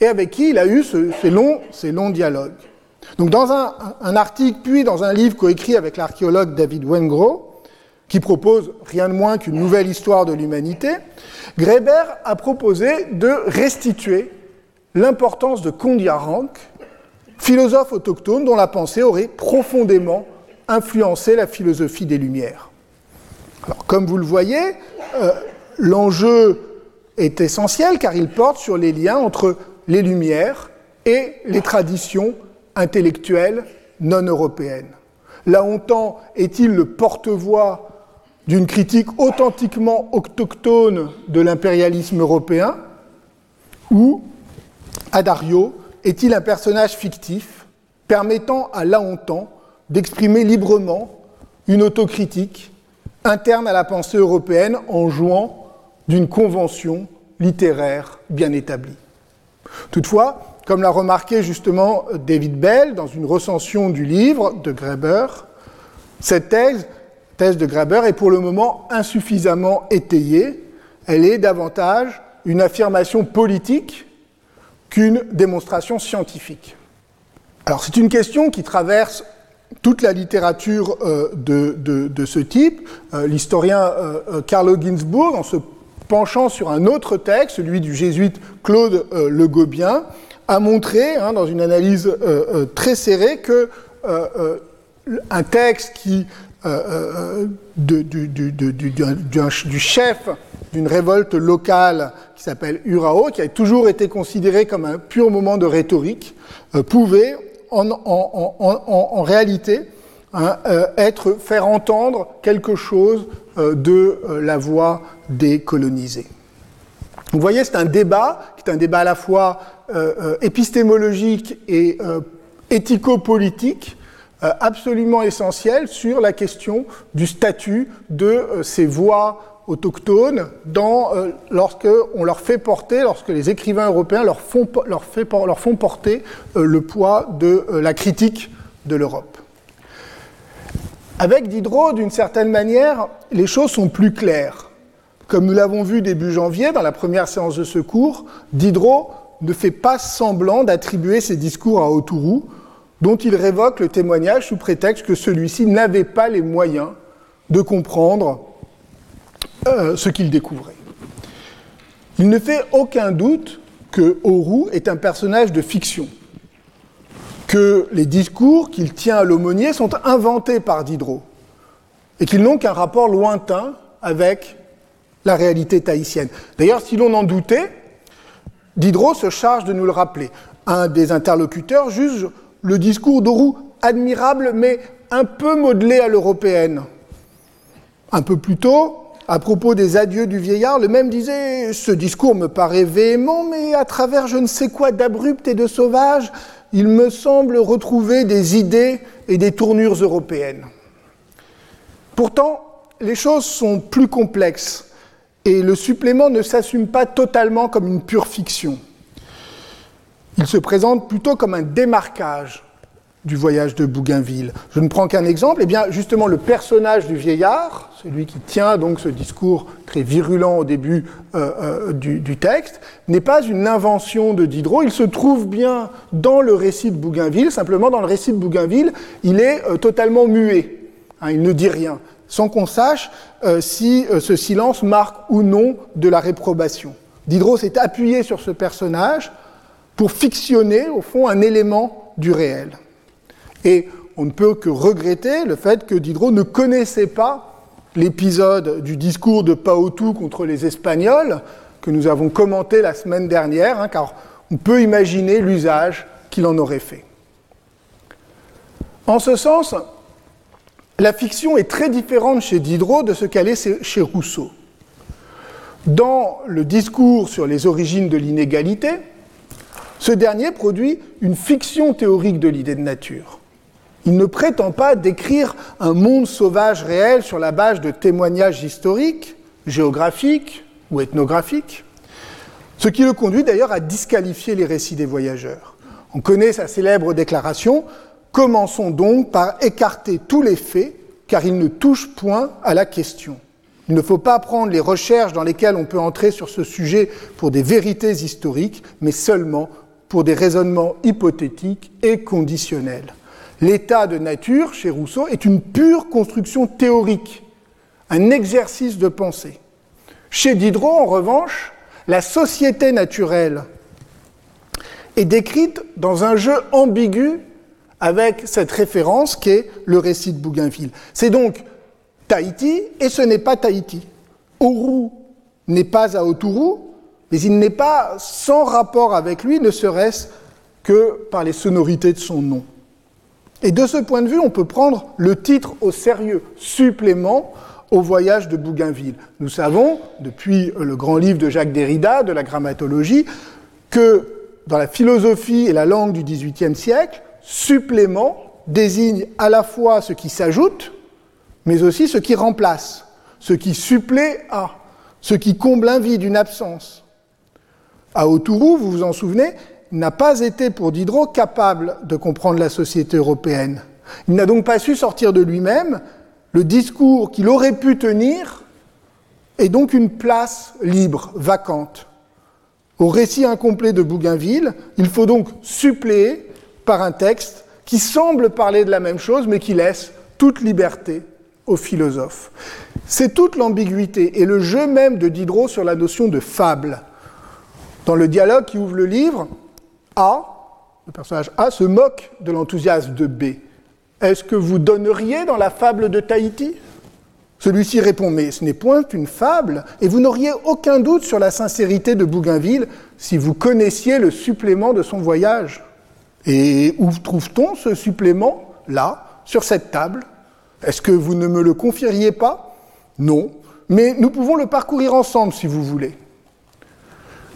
et avec qui il a eu ces, longs, dialogues. Donc dans un, article, puis dans un livre coécrit avec l'archéologue David Wengro, qui propose rien de moins qu'une nouvelle histoire de l'humanité, Greber a proposé de restituer l'importance de Kondiarank, philosophe autochtone dont la pensée aurait profondément influencé la philosophie des Lumières. Comme vous le voyez, euh, l'enjeu est essentiel car il porte sur les liens entre les Lumières et les traditions intellectuelles non européennes. Laontan est-il le porte-voix d'une critique authentiquement autochtone de l'impérialisme européen Ou Adario est-il un personnage fictif permettant à Laontan d'exprimer librement une autocritique interne à la pensée européenne en jouant d'une convention littéraire bien établie Toutefois, comme l'a remarqué justement David Bell dans une recension du livre de Greber, cette thèse thèse de Graeber est pour le moment insuffisamment étayée. Elle est davantage une affirmation politique qu'une démonstration scientifique. Alors c'est une question qui traverse toute la littérature euh, de, ce type. Euh, l'historien euh, Carlo Ginzburg, en se penchant sur un autre texte, celui du jésuite Claude Le Gobien, a montré, hein, dans une analyse très serrée, que un texte euh, euh, du, chef d'une révolte locale qui s'appelle Urao, qui a toujours été considéré comme un pur moment de rhétorique, euh, pouvait en, réalité hein, faire entendre quelque chose de la voix des colonisés. Vous voyez, c'est un débat qui est un débat à la fois épistémologique et éthico-politique euh, absolument essentiel sur la question du statut de euh, ces voix autochtones dans, euh, lorsque on leur fait porter, lorsque les écrivains européens leur font porter le poids de la critique de l'Europe. Avec Diderot, d'une certaine manière, les choses sont plus claires. Comme nous l'avons vu début janvier, dans la première séance de secours, Diderot ne fait pas semblant d'attribuer ses discours à Autourou, dont il révoque le témoignage sous prétexte que celui-ci n'avait pas les moyens de comprendre euh, ce qu'il découvrait. Il ne fait aucun doute que Oru est un personnage de fiction. que les discours qu'il tient à l'aumônier sont inventés par Diderot et qu'ils n'ont qu'un rapport lointain avec la réalité tahitienne. D'ailleurs, si l'on en doutait, Diderot se charge de nous le rappeler. Un des interlocuteurs juge le discours d'Aurou admirable, mais un peu modelé à l'européenne. Un peu plus tôt, à propos des adieux du vieillard, le même disait Ce discours me paraît véhément, mais à travers je ne sais quoi d'abrupt et de sauvage, il me semble retrouver des idées et des tournures européennes. Pourtant, les choses sont plus complexes et le supplément ne s'assume pas totalement comme une pure fiction. Il se présente plutôt comme un démarquage du voyage de Bougainville. Je ne prends qu'un exemple, et eh bien justement le personnage du vieillard, celui qui tient donc ce discours très virulent au début euh, euh, du, texte, n'est pas une invention de Diderot, il se trouve bien dans le récit de Bougainville, simplement dans le récit de Bougainville, il est euh, totalement muet, hein, il ne dit rien, sans qu'on sache si ce silence marque ou non de la réprobation. Diderot s'est appuyé sur ce personnage pour fictionner, au fond, un élément du réel. Et on ne peut que regretter le fait que Diderot ne connaissait pas l'épisode du discours de Paotou contre les Espagnols que nous avons commenté la semaine dernière, hein, car on peut imaginer l'usage qu'il en aurait fait. En ce sens, la fiction est très différente chez Diderot de ce qu'elle est chez Rousseau. Dans le discours sur les origines de l'inégalité, ce dernier produit une fiction théorique de l'idée de nature. Il ne prétend pas décrire un monde sauvage réel sur la base de témoignages historiques, géographiques ou ethnographiques, ce qui le conduit d'ailleurs à disqualifier les récits des voyageurs. On connaît sa célèbre déclaration Commençons donc par écarter tous les faits, car ils ne touchent point à la question. Il ne faut pas prendre les recherches dans lesquelles on peut entrer sur ce sujet pour des vérités historiques, mais seulement pour des raisonnements hypothétiques et conditionnels. L'état de nature, chez Rousseau, est une pure construction théorique, un exercice de pensée. Chez Diderot, en revanche, la société naturelle est décrite dans un jeu ambigu avec cette référence qu'est le récit de Bougainville. C'est donc Tahiti et ce n'est pas Tahiti. Ouru n'est pas à Oturu, mais il n'est pas sans rapport avec lui, ne serait-ce que par les sonorités de son nom. Et de ce point de vue, on peut prendre le titre au sérieux, supplément au voyage de Bougainville. Nous savons, depuis le grand livre de Jacques Derrida, de la grammatologie, que dans la philosophie et la langue du XVIIIe siècle, supplément désigne à la fois ce qui s'ajoute, mais aussi ce qui remplace, ce qui supplée à, ce qui comble un vide, une absence. À Autourou, vous vous en souvenez, n'a pas été pour Diderot capable de comprendre la société européenne. Il n'a donc pas su sortir de lui-même le discours qu'il aurait pu tenir est donc une place libre, vacante. Au récit incomplet de Bougainville, il faut donc suppléer par un texte qui semble parler de la même chose, mais qui laisse toute liberté aux philosophes. C'est toute l'ambiguïté et le jeu même de Diderot sur la notion de fable. Dans le dialogue qui ouvre le livre, a, le personnage A, se moque de l'enthousiasme de B. Est-ce que vous donneriez dans la fable de Tahiti? Celui-ci répond Mais ce n'est point une fable, et vous n'auriez aucun doute sur la sincérité de Bougainville si vous connaissiez le supplément de son voyage. Et où trouve-t-on ce supplément Là, sur cette table? Est-ce que vous ne me le confieriez pas? Non, mais nous pouvons le parcourir ensemble si vous voulez.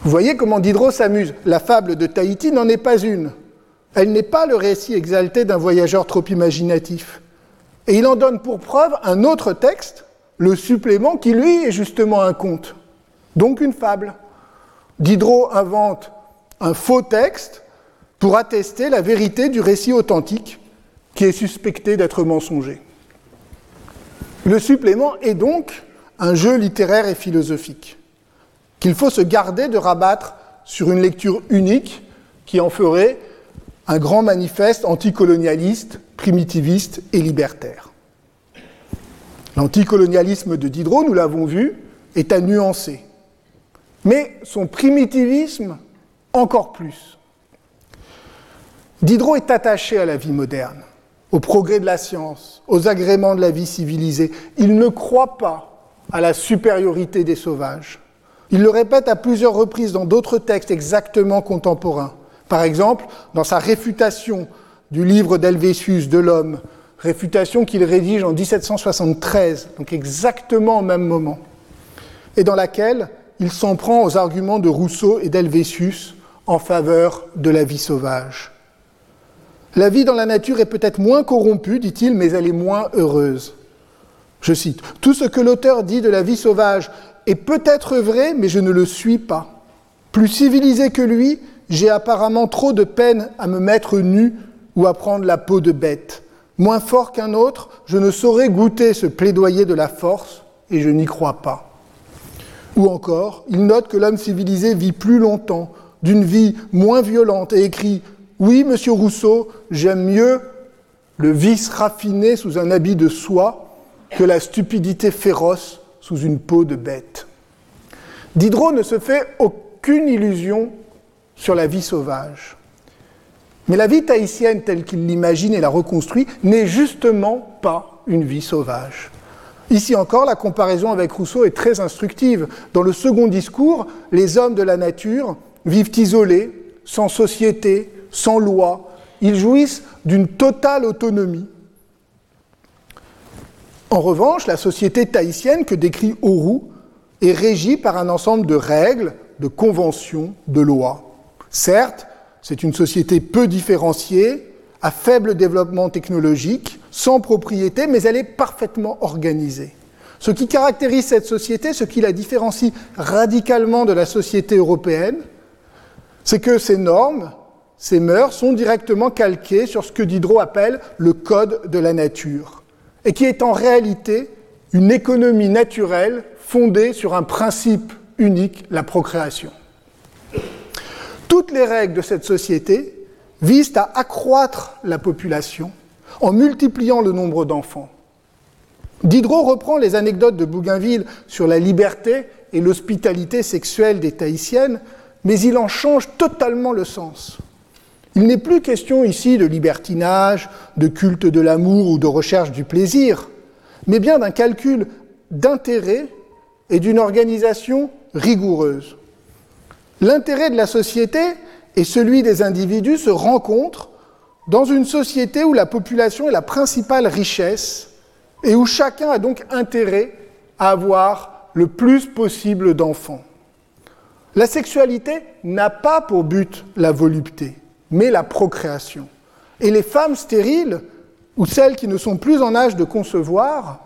Vous voyez comment Diderot s'amuse. La fable de Tahiti n'en est pas une. Elle n'est pas le récit exalté d'un voyageur trop imaginatif. Et il en donne pour preuve un autre texte, le supplément, qui lui est justement un conte, donc une fable. Diderot invente un faux texte pour attester la vérité du récit authentique qui est suspecté d'être mensonger. Le supplément est donc un jeu littéraire et philosophique qu'il faut se garder de rabattre sur une lecture unique qui en ferait un grand manifeste anticolonialiste, primitiviste et libertaire. L'anticolonialisme de Diderot, nous l'avons vu, est à nuancer, mais son primitivisme encore plus. Diderot est attaché à la vie moderne, au progrès de la science, aux agréments de la vie civilisée. Il ne croit pas à la supériorité des sauvages. Il le répète à plusieurs reprises dans d'autres textes exactement contemporains. Par exemple, dans sa réfutation du livre d'Helvétius de l'homme, réfutation qu'il rédige en 1773, donc exactement au même moment, et dans laquelle il s'en prend aux arguments de Rousseau et d'Helvétius en faveur de la vie sauvage. La vie dans la nature est peut-être moins corrompue, dit-il, mais elle est moins heureuse. Je cite, Tout ce que l'auteur dit de la vie sauvage est peut-être vrai, mais je ne le suis pas. Plus civilisé que lui, j'ai apparemment trop de peine à me mettre nu ou à prendre la peau de bête. Moins fort qu'un autre, je ne saurais goûter ce plaidoyer de la force, et je n'y crois pas. Ou encore, il note que l'homme civilisé vit plus longtemps, d'une vie moins violente, et écrit Oui, monsieur Rousseau, j'aime mieux le vice raffiné sous un habit de soie que la stupidité féroce sous une peau de bête. Diderot ne se fait aucune illusion sur la vie sauvage. Mais la vie tahitienne telle qu'il l'imagine et la reconstruit n'est justement pas une vie sauvage. Ici encore, la comparaison avec Rousseau est très instructive. Dans le second discours, les hommes de la nature vivent isolés, sans société, sans loi. Ils jouissent d'une totale autonomie. En revanche, la société tahitienne que décrit Auroux est régie par un ensemble de règles, de conventions, de lois. Certes, c'est une société peu différenciée, à faible développement technologique, sans propriété, mais elle est parfaitement organisée. Ce qui caractérise cette société, ce qui la différencie radicalement de la société européenne, c'est que ces normes, ces mœurs sont directement calquées sur ce que Diderot appelle le code de la nature, et qui est en réalité une économie naturelle fondée sur un principe unique, la procréation. Toutes les règles de cette société visent à accroître la population en multipliant le nombre d'enfants. Diderot reprend les anecdotes de Bougainville sur la liberté et l'hospitalité sexuelle des Tahitiennes, mais il en change totalement le sens. Il n'est plus question ici de libertinage, de culte de l'amour ou de recherche du plaisir, mais bien d'un calcul d'intérêt et d'une organisation rigoureuse. L'intérêt de la société et celui des individus se rencontrent dans une société où la population est la principale richesse et où chacun a donc intérêt à avoir le plus possible d'enfants. La sexualité n'a pas pour but la volupté, mais la procréation. Et les femmes stériles, ou celles qui ne sont plus en âge de concevoir,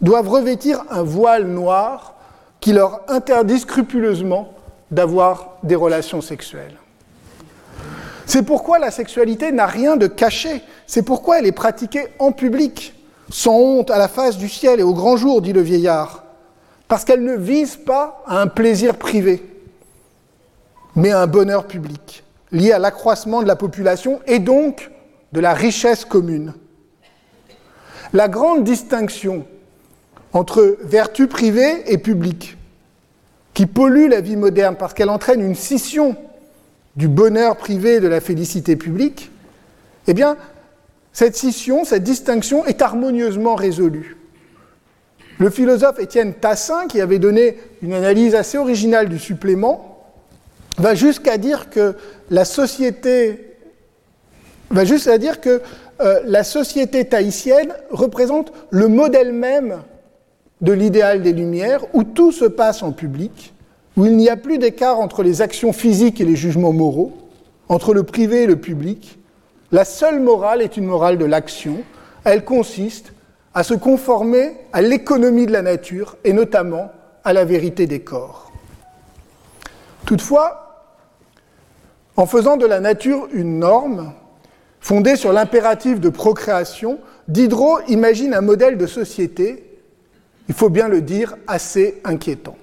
doivent revêtir un voile noir qui leur interdit scrupuleusement d'avoir des relations sexuelles. C'est pourquoi la sexualité n'a rien de caché, c'est pourquoi elle est pratiquée en public, sans honte, à la face du ciel et au grand jour, dit le vieillard, parce qu'elle ne vise pas à un plaisir privé, mais à un bonheur public, lié à l'accroissement de la population et donc de la richesse commune. La grande distinction entre vertu privée et publique, qui pollue la vie moderne parce qu'elle entraîne une scission du bonheur privé et de la félicité publique, eh bien, cette scission, cette distinction est harmonieusement résolue. Le philosophe Étienne Tassin, qui avait donné une analyse assez originale du supplément, va jusqu'à dire que la société va jusqu'à dire que euh, la société tahitienne représente le modèle même de l'idéal des Lumières, où tout se passe en public, où il n'y a plus d'écart entre les actions physiques et les jugements moraux, entre le privé et le public. La seule morale est une morale de l'action. Elle consiste à se conformer à l'économie de la nature et notamment à la vérité des corps. Toutefois, en faisant de la nature une norme fondée sur l'impératif de procréation, Diderot imagine un modèle de société il faut bien le dire, assez inquiétant,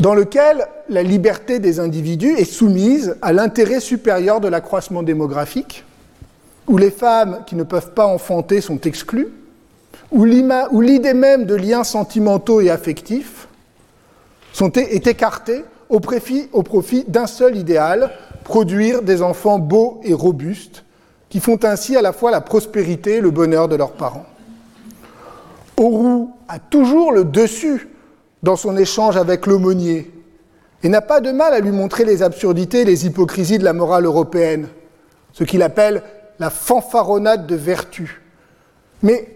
dans lequel la liberté des individus est soumise à l'intérêt supérieur de l'accroissement démographique, où les femmes qui ne peuvent pas enfanter sont exclues, où l'idée même de liens sentimentaux et affectifs est écartée au profit, d'un seul idéal, produire des enfants beaux et robustes, qui font ainsi à la fois la prospérité et le bonheur de leurs parents. Aurou a toujours le dessus dans son échange avec l'aumônier et n'a pas de mal à lui montrer les absurdités et les hypocrisies de la morale européenne, ce qu'il appelle la fanfaronnade de vertu. Mais,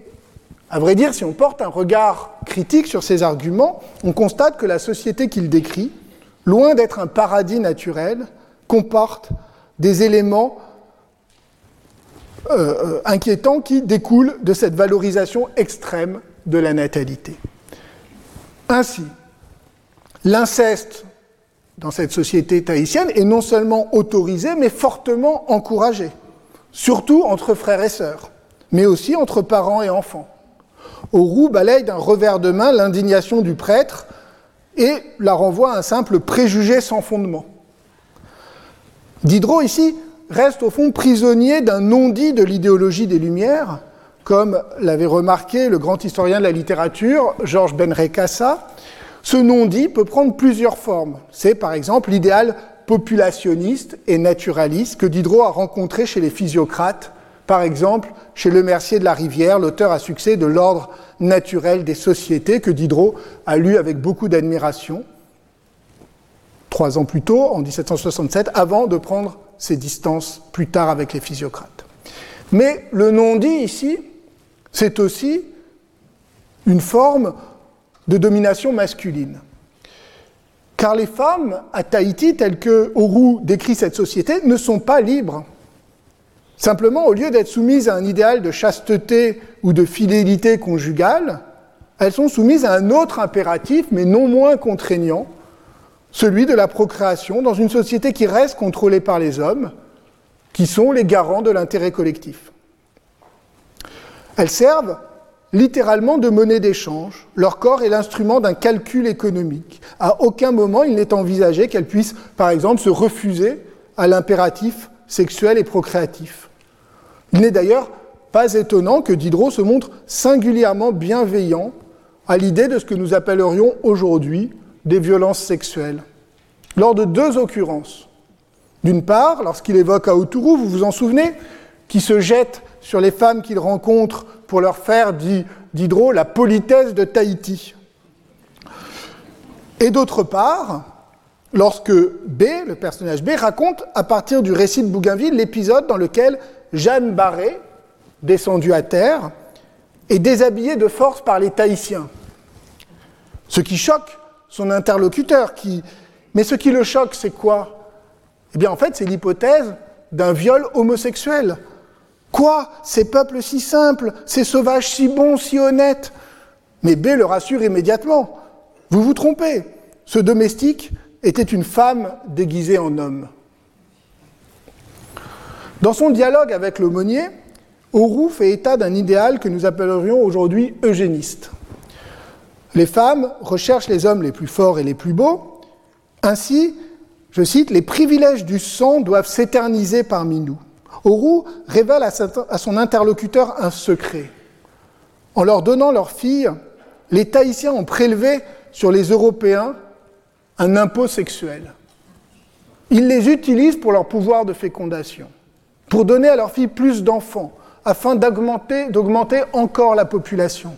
à vrai dire, si on porte un regard critique sur ces arguments, on constate que la société qu'il décrit, loin d'être un paradis naturel, comporte des éléments euh, euh, inquiétants qui découlent de cette valorisation extrême de la natalité. Ainsi, l'inceste dans cette société tahitienne est non seulement autorisé, mais fortement encouragé, surtout entre frères et sœurs, mais aussi entre parents et enfants. Aurou balaye d'un revers de main l'indignation du prêtre et la renvoie à un simple préjugé sans fondement. Diderot, ici, reste au fond prisonnier d'un non-dit de l'idéologie des Lumières, comme l'avait remarqué le grand historien de la littérature, Georges Benrekassa, ce non-dit peut prendre plusieurs formes. C'est par exemple l'idéal populationniste et naturaliste que Diderot a rencontré chez les physiocrates, par exemple chez Le Mercier de la Rivière, l'auteur à succès de L'ordre naturel des sociétés, que Diderot a lu avec beaucoup d'admiration, trois ans plus tôt, en 1767, avant de prendre ses distances plus tard avec les physiocrates. Mais le non-dit ici, c'est aussi une forme de domination masculine. Car les femmes à Tahiti, telles que Oru décrit cette société, ne sont pas libres. Simplement, au lieu d'être soumises à un idéal de chasteté ou de fidélité conjugale, elles sont soumises à un autre impératif, mais non moins contraignant, celui de la procréation dans une société qui reste contrôlée par les hommes, qui sont les garants de l'intérêt collectif. Elles servent littéralement de monnaie d'échange. Leur corps est l'instrument d'un calcul économique. À aucun moment il n'est envisagé qu'elles puissent, par exemple, se refuser à l'impératif sexuel et procréatif. Il n'est d'ailleurs pas étonnant que Diderot se montre singulièrement bienveillant à l'idée de ce que nous appellerions aujourd'hui des violences sexuelles. Lors de deux occurrences. D'une part, lorsqu'il évoque Aoturu, vous vous en souvenez, qui se jette sur les femmes qu'il rencontre pour leur faire, dit Diderot, la politesse de Tahiti. Et d'autre part, lorsque B, le personnage B, raconte à partir du récit de Bougainville l'épisode dans lequel Jeanne Barré, descendue à terre, est déshabillée de force par les Tahitiens. Ce qui choque son interlocuteur. Qui... Mais ce qui le choque, c'est quoi? Eh bien, en fait, c'est l'hypothèse d'un viol homosexuel. Quoi? Ces peuples si simples, ces sauvages si bons, si honnêtes? Mais B le rassure immédiatement. Vous vous trompez. Ce domestique était une femme déguisée en homme. Dans son dialogue avec l'aumônier, Aurou fait état d'un idéal que nous appellerions aujourd'hui eugéniste. Les femmes recherchent les hommes les plus forts et les plus beaux. Ainsi, je cite, les privilèges du sang doivent s'éterniser parmi nous. Aurou révèle à son interlocuteur un secret. En leur donnant leurs filles, les Tahitiens ont prélevé sur les Européens un impôt sexuel. Ils les utilisent pour leur pouvoir de fécondation, pour donner à leurs filles plus d'enfants, afin d'augmenter encore la population.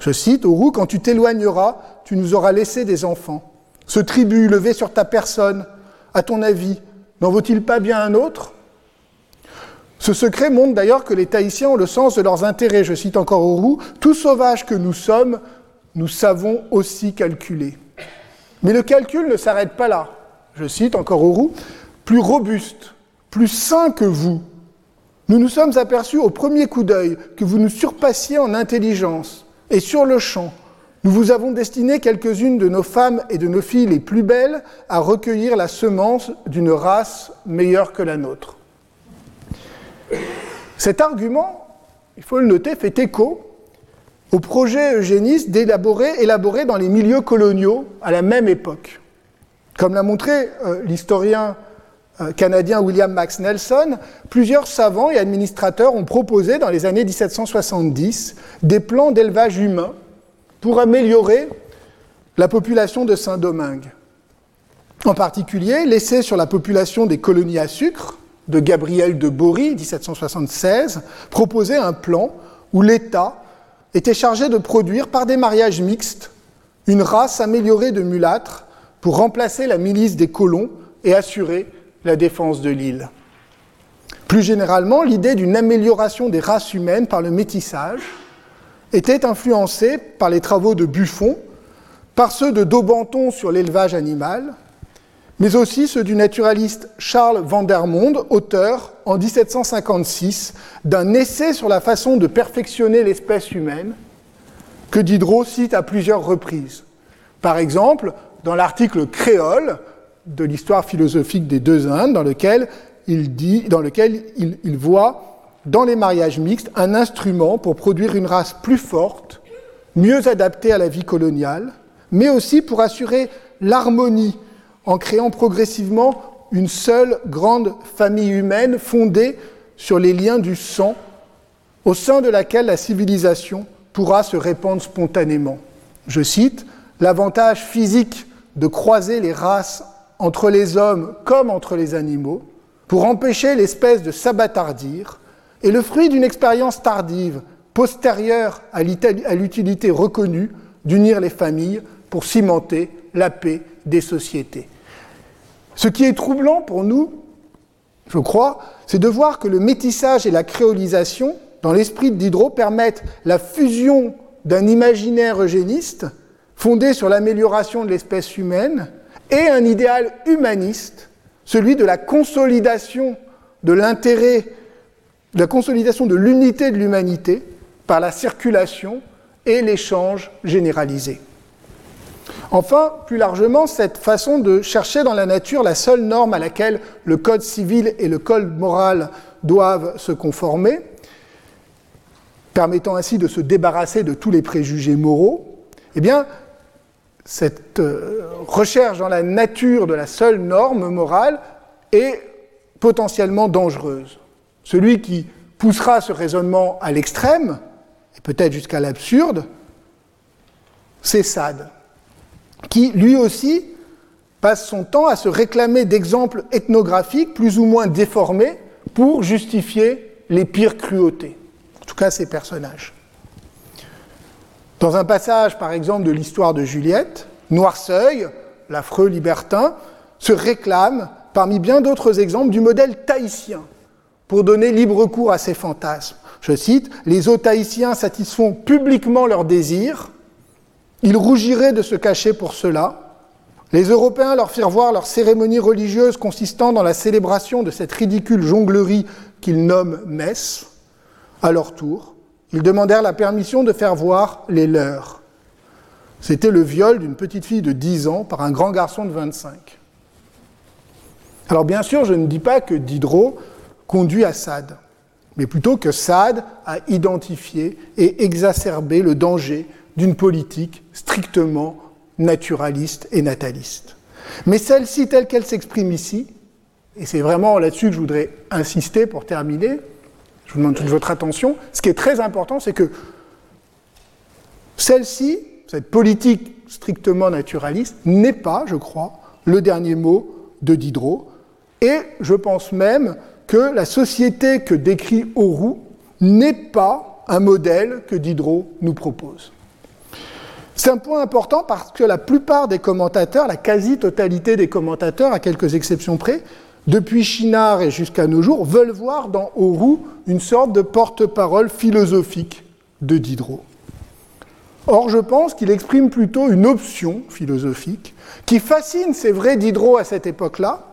Je cite, Aurou, quand tu t'éloigneras, tu nous auras laissé des enfants. Ce tribut levé sur ta personne, à ton avis, n'en vaut-il pas bien un autre? Ce secret montre d'ailleurs que les Tahitiens ont le sens de leurs intérêts. Je cite encore Aurou, tout sauvage que nous sommes, nous savons aussi calculer. Mais le calcul ne s'arrête pas là. Je cite encore Aurou, plus robuste, plus sain que vous. Nous nous sommes aperçus au premier coup d'œil que vous nous surpassiez en intelligence, et sur le champ, nous vous avons destiné quelques-unes de nos femmes et de nos filles les plus belles à recueillir la semence d'une race meilleure que la nôtre. Cet argument, il faut le noter, fait écho au projet eugéniste d'élaborer, élaboré dans les milieux coloniaux à la même époque. Comme l'a montré euh, l'historien canadien William Max Nelson, plusieurs savants et administrateurs ont proposé dans les années 1770 des plans d'élevage humain pour améliorer la population de Saint-Domingue. En particulier, l'essai sur la population des colonies à sucre de Gabriel de Bory, 1776, proposait un plan où l'État était chargé de produire par des mariages mixtes une race améliorée de mulâtres pour remplacer la milice des colons et assurer la défense de l'île. Plus généralement, l'idée d'une amélioration des races humaines par le métissage était influencée par les travaux de Buffon, par ceux de Daubenton sur l'élevage animal, mais aussi ceux du naturaliste Charles Vandermonde, auteur en 1756 d'un essai sur la façon de perfectionner l'espèce humaine, que Diderot cite à plusieurs reprises. Par exemple, dans l'article Créole de l'histoire philosophique des deux Indes, dans lequel il, dit, dans lequel il, il voit dans les mariages mixtes un instrument pour produire une race plus forte, mieux adaptée à la vie coloniale, mais aussi pour assurer l'harmonie en créant progressivement une seule grande famille humaine fondée sur les liens du sang, au sein de laquelle la civilisation pourra se répandre spontanément. Je cite, L'avantage physique de croiser les races entre les hommes comme entre les animaux, pour empêcher l'espèce de s'abattardir, est le fruit d'une expérience tardive, postérieure à l'utilité reconnue d'unir les familles pour cimenter la paix des sociétés. Ce qui est troublant pour nous, je crois, c'est de voir que le métissage et la créolisation, dans l'esprit de Diderot, permettent la fusion d'un imaginaire eugéniste fondé sur l'amélioration de l'espèce humaine et un idéal humaniste, celui de la consolidation de l'intérêt, de la consolidation de l'unité de l'humanité par la circulation et l'échange généralisé. Enfin, plus largement, cette façon de chercher dans la nature la seule norme à laquelle le code civil et le code moral doivent se conformer, permettant ainsi de se débarrasser de tous les préjugés moraux, eh bien, cette euh, recherche dans la nature de la seule norme morale est potentiellement dangereuse. Celui qui poussera ce raisonnement à l'extrême, et peut-être jusqu'à l'absurde, c'est Sade qui lui aussi passe son temps à se réclamer d'exemples ethnographiques plus ou moins déformés pour justifier les pires cruautés, en tout cas ses personnages. Dans un passage, par exemple, de l'histoire de Juliette, Noirceuil, l'affreux libertin, se réclame, parmi bien d'autres exemples, du modèle tahitien pour donner libre cours à ses fantasmes. Je cite, Les eaux tahitiens satisfont publiquement leurs désirs, ils rougiraient de se cacher pour cela. Les Européens leur firent voir leur cérémonie religieuse consistant dans la célébration de cette ridicule jonglerie qu'ils nomment messe. À leur tour, ils demandèrent la permission de faire voir les leurs. C'était le viol d'une petite fille de 10 ans par un grand garçon de 25. Alors bien sûr, je ne dis pas que Diderot conduit à Sade, mais plutôt que Sade a identifié et exacerbé le danger d'une politique strictement naturaliste et nataliste. Mais celle-ci, telle qu'elle s'exprime ici, et c'est vraiment là-dessus que je voudrais insister pour terminer, je vous demande toute votre attention, ce qui est très important, c'est que celle-ci, cette politique strictement naturaliste, n'est pas, je crois, le dernier mot de Diderot, et je pense même que la société que décrit Auroux n'est pas un modèle que Diderot nous propose. C'est un point important parce que la plupart des commentateurs, la quasi-totalité des commentateurs, à quelques exceptions près, depuis Chinard et jusqu'à nos jours, veulent voir dans Auroux une sorte de porte-parole philosophique de Diderot. Or, je pense qu'il exprime plutôt une option philosophique qui fascine, c'est vrai, Diderot à cette époque-là,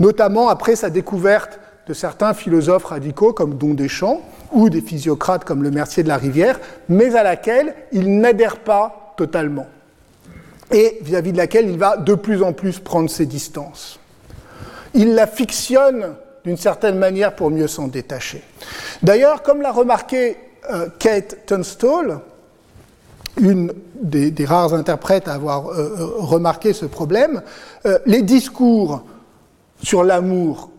notamment après sa découverte de certains philosophes radicaux comme Don Deschamps ou des physiocrates comme le Mercier de la Rivière, mais à laquelle il n'adhère pas totalement, et vis-à-vis de laquelle il va de plus en plus prendre ses distances. Il la fictionne d'une certaine manière pour mieux s'en détacher. D'ailleurs, comme l'a remarqué euh, Kate Tunstall, une des, rares interprètes à avoir euh, euh, remarqué ce problème, les discours sur l'amour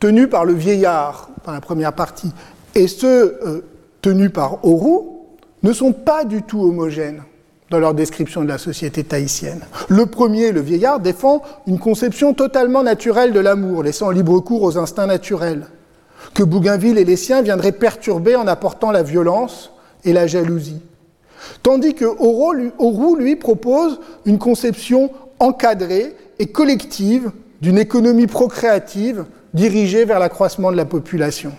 tenus par le vieillard dans la première partie et ceux tenus par Auroux ne sont pas du tout homogènes dans leur description de la société tahitienne. Le premier, le vieillard, défend une conception totalement naturelle de l'amour, laissant libre cours aux instincts naturels, que Bougainville et les siens viendraient perturber en apportant la violence et la jalousie. Tandis que Auroux, lui, propose une conception encadrée et collective d'une économie procréative dirigée vers l'accroissement de la population.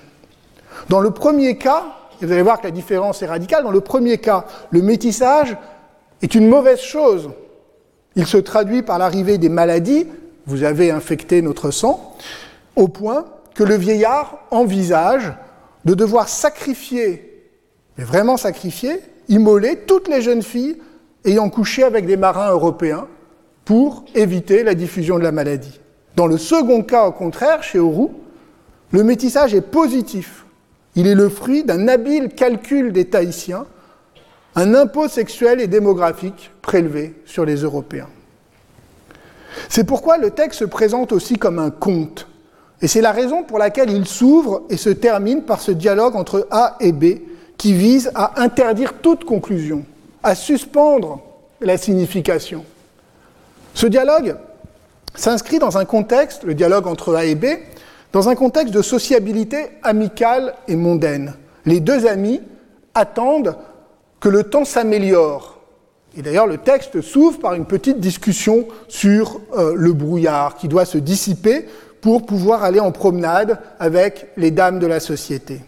Dans le premier cas, vous allez voir que la différence est radicale, dans le premier cas, le métissage est une mauvaise chose. Il se traduit par l'arrivée des maladies, vous avez infecté notre sang, au point que le vieillard envisage de devoir sacrifier, mais vraiment sacrifier, immoler toutes les jeunes filles ayant couché avec des marins européens pour éviter la diffusion de la maladie. Dans le second cas, au contraire, chez Auroux, le métissage est positif. Il est le fruit d'un habile calcul des Tahitiens, un impôt sexuel et démographique prélevé sur les Européens. C'est pourquoi le texte se présente aussi comme un conte, et c'est la raison pour laquelle il s'ouvre et se termine par ce dialogue entre A et B qui vise à interdire toute conclusion, à suspendre la signification. Ce dialogue s'inscrit dans un contexte, le dialogue entre A et B, dans un contexte de sociabilité amicale et mondaine. Les deux amis attendent que le temps s'améliore. Et d'ailleurs, le texte s'ouvre par une petite discussion sur euh, le brouillard qui doit se dissiper pour pouvoir aller en promenade avec les dames de la société.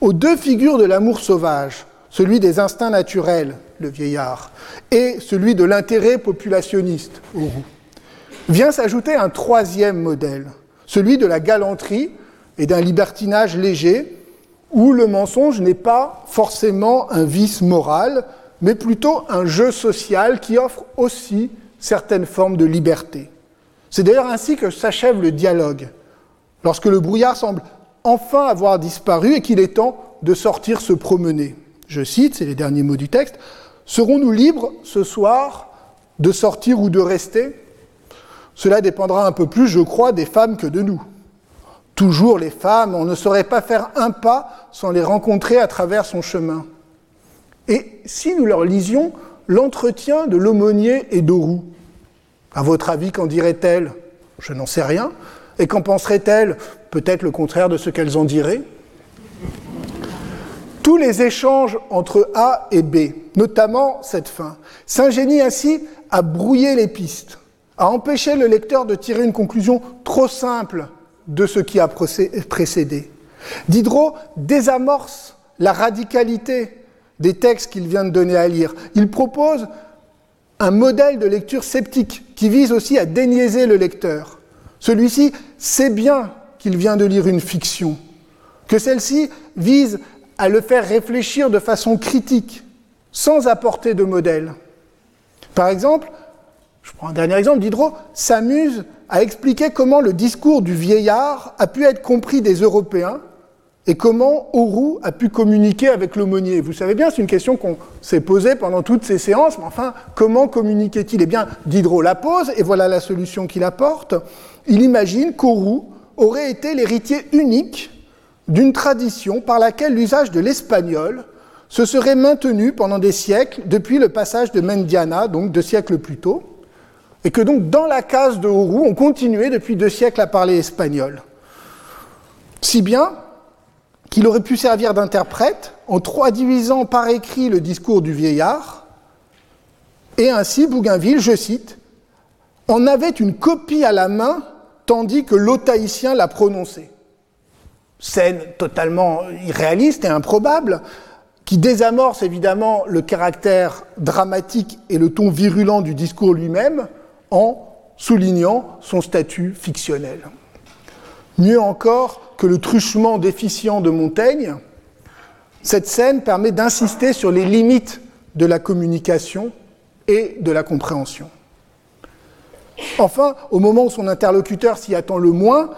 Aux deux figures de l'amour sauvage, celui des instincts naturels, le vieillard, et celui de l'intérêt populationniste, vient s'ajouter un troisième modèle, celui de la galanterie et d'un libertinage léger, où le mensonge n'est pas forcément un vice moral, mais plutôt un jeu social qui offre aussi certaines formes de liberté. C'est d'ailleurs ainsi que s'achève le dialogue, lorsque le brouillard semble enfin avoir disparu et qu'il est temps de sortir se promener. Je cite, c'est les derniers mots du texte, Serons-nous libres ce soir de sortir ou de rester? Cela dépendra un peu plus, je crois, des femmes que de nous. Toujours les femmes, on ne saurait pas faire un pas sans les rencontrer à travers son chemin. Et si nous leur lisions l'entretien de l'aumônier et d'Aurou, à votre avis, qu'en dirait-elle? Je n'en sais rien. Et qu'en penserait-elle? Peut-être le contraire de ce qu'elles en diraient. Tous les échanges entre A et B, notamment cette fin, s'ingénient ainsi à brouiller les pistes, à empêcher le lecteur de tirer une conclusion trop simple de ce qui a précédé. Diderot désamorce la radicalité des textes qu'il vient de donner à lire. Il propose un modèle de lecture sceptique qui vise aussi à déniaiser le lecteur. Celui-ci sait bien qu'il vient de lire une fiction, que celle-ci vise à le faire réfléchir de façon critique, sans apporter de modèle. Par exemple, je prends un dernier exemple, Diderot s'amuse à expliquer comment le discours du vieillard a pu être compris des Européens et comment Auroux a pu communiquer avec l'aumônier. Vous savez bien, c'est une question qu'on s'est posée pendant toutes ces séances, mais enfin, comment communiquait-il? Eh bien, Diderot la pose, et voilà la solution qu'il apporte. Il imagine qu'Auroux aurait été l'héritier unique d'une tradition par laquelle l'usage de l'espagnol se serait maintenu pendant des siècles depuis le passage de Mendiana, donc deux siècles plus tôt, et que donc dans la case de Auroux, on continuait depuis deux siècles à parler espagnol. Si bien qu'il aurait pu servir d'interprète en traduisant par écrit le discours du vieillard, et ainsi Bougainville, je cite, en avait une copie à la main tandis que l'otaïtien l'a prononcé. Scène totalement irréaliste et improbable, qui désamorce évidemment le caractère dramatique et le ton virulent du discours lui-même en soulignant son statut fictionnel. Mieux encore, que le truchement déficient de Montaigne, cette scène permet d'insister sur les limites de la communication et de la compréhension. Enfin, au moment où son interlocuteur s'y attend le moins,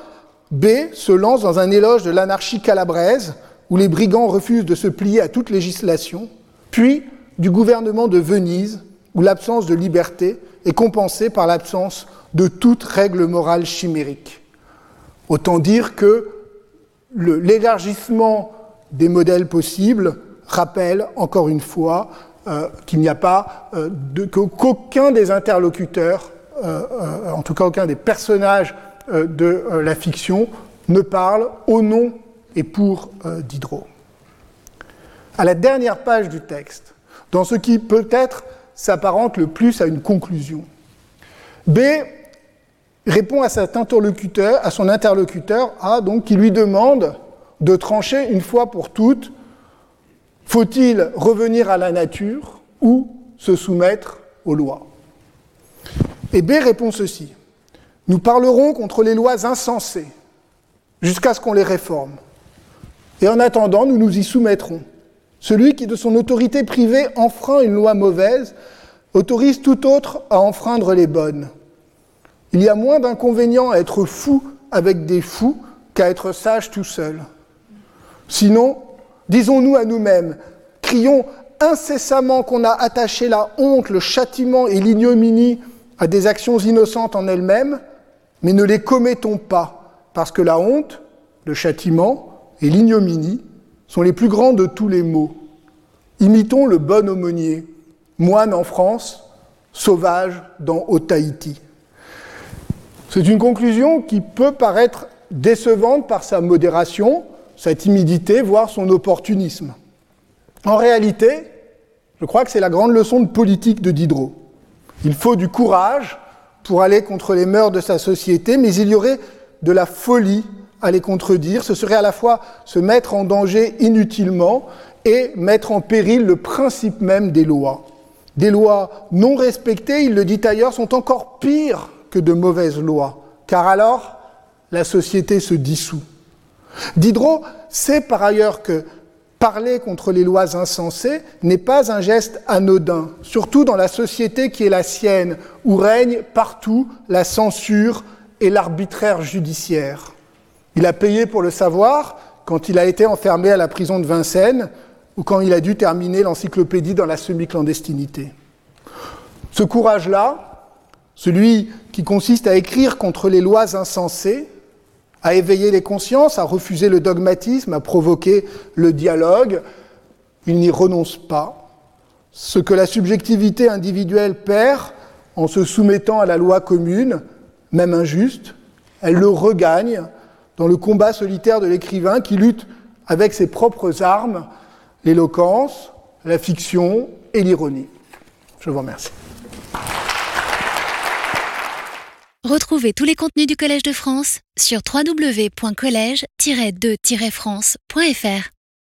B se lance dans un éloge de l'anarchie calabraise, où les brigands refusent de se plier à toute législation, puis du gouvernement de Venise, où l'absence de liberté est compensée par l'absence de toute règle morale chimérique. Autant dire que l'élargissement des modèles possibles rappelle encore une fois qu'il n'y a pas qu'aucun des interlocuteurs, en tout cas aucun des personnages de la fiction, ne parle au nom et pour Diderot. À la dernière page du texte, dans ce qui peut-être s'apparente le plus à une conclusion, B répond à cet interlocuteur, à son interlocuteur A, donc, qui lui demande de trancher une fois pour toutes faut-il revenir à la nature ou se soumettre aux lois? Et B répond ceci nous parlerons contre les lois insensées jusqu'à ce qu'on les réforme. Et en attendant, nous nous y soumettrons. Celui qui, de son autorité privée, enfreint une loi mauvaise, autorise tout autre à enfreindre les bonnes. Il y a moins d'inconvénients à être fou avec des fous qu'à être sage tout seul. Sinon, disons-nous à nous-mêmes, crions incessamment qu'on a attaché la honte, le châtiment et l'ignominie à des actions innocentes en elles-mêmes, mais ne les commettons pas, parce que la honte, le châtiment et l'ignominie sont les plus grands de tous les maux. Imitons le bon aumônier, moine en France, sauvage dans Haut-Tahiti. C'est une conclusion qui peut paraître décevante par sa modération, sa timidité, voire son opportunisme. En réalité, je crois que c'est la grande leçon de politique de Diderot. Il faut du courage pour aller contre les mœurs de sa société, mais il y aurait de la folie à les contredire. Ce serait à la fois se mettre en danger inutilement et mettre en péril le principe même des lois. Des lois non respectées, il le dit ailleurs, sont encore pires que de mauvaises lois, car alors la société se dissout. Diderot sait par ailleurs que parler contre les lois insensées n'est pas un geste anodin, surtout dans la société qui est la sienne, où règne partout la censure et l'arbitraire judiciaire. Il a payé pour le savoir quand il a été enfermé à la prison de Vincennes ou quand il a dû terminer l'encyclopédie dans la semi-clandestinité. Ce courage-là, celui qui consiste à écrire contre les lois insensées, à éveiller les consciences, à refuser le dogmatisme, à provoquer le dialogue, il n'y renonce pas. Ce que la subjectivité individuelle perd en se soumettant à la loi commune, même injuste, elle le regagne dans le combat solitaire de l'écrivain qui lutte avec ses propres armes, l'éloquence, la fiction et l'ironie. Je vous remercie. Retrouvez tous les contenus du Collège de France sur www.colège-2-france.fr.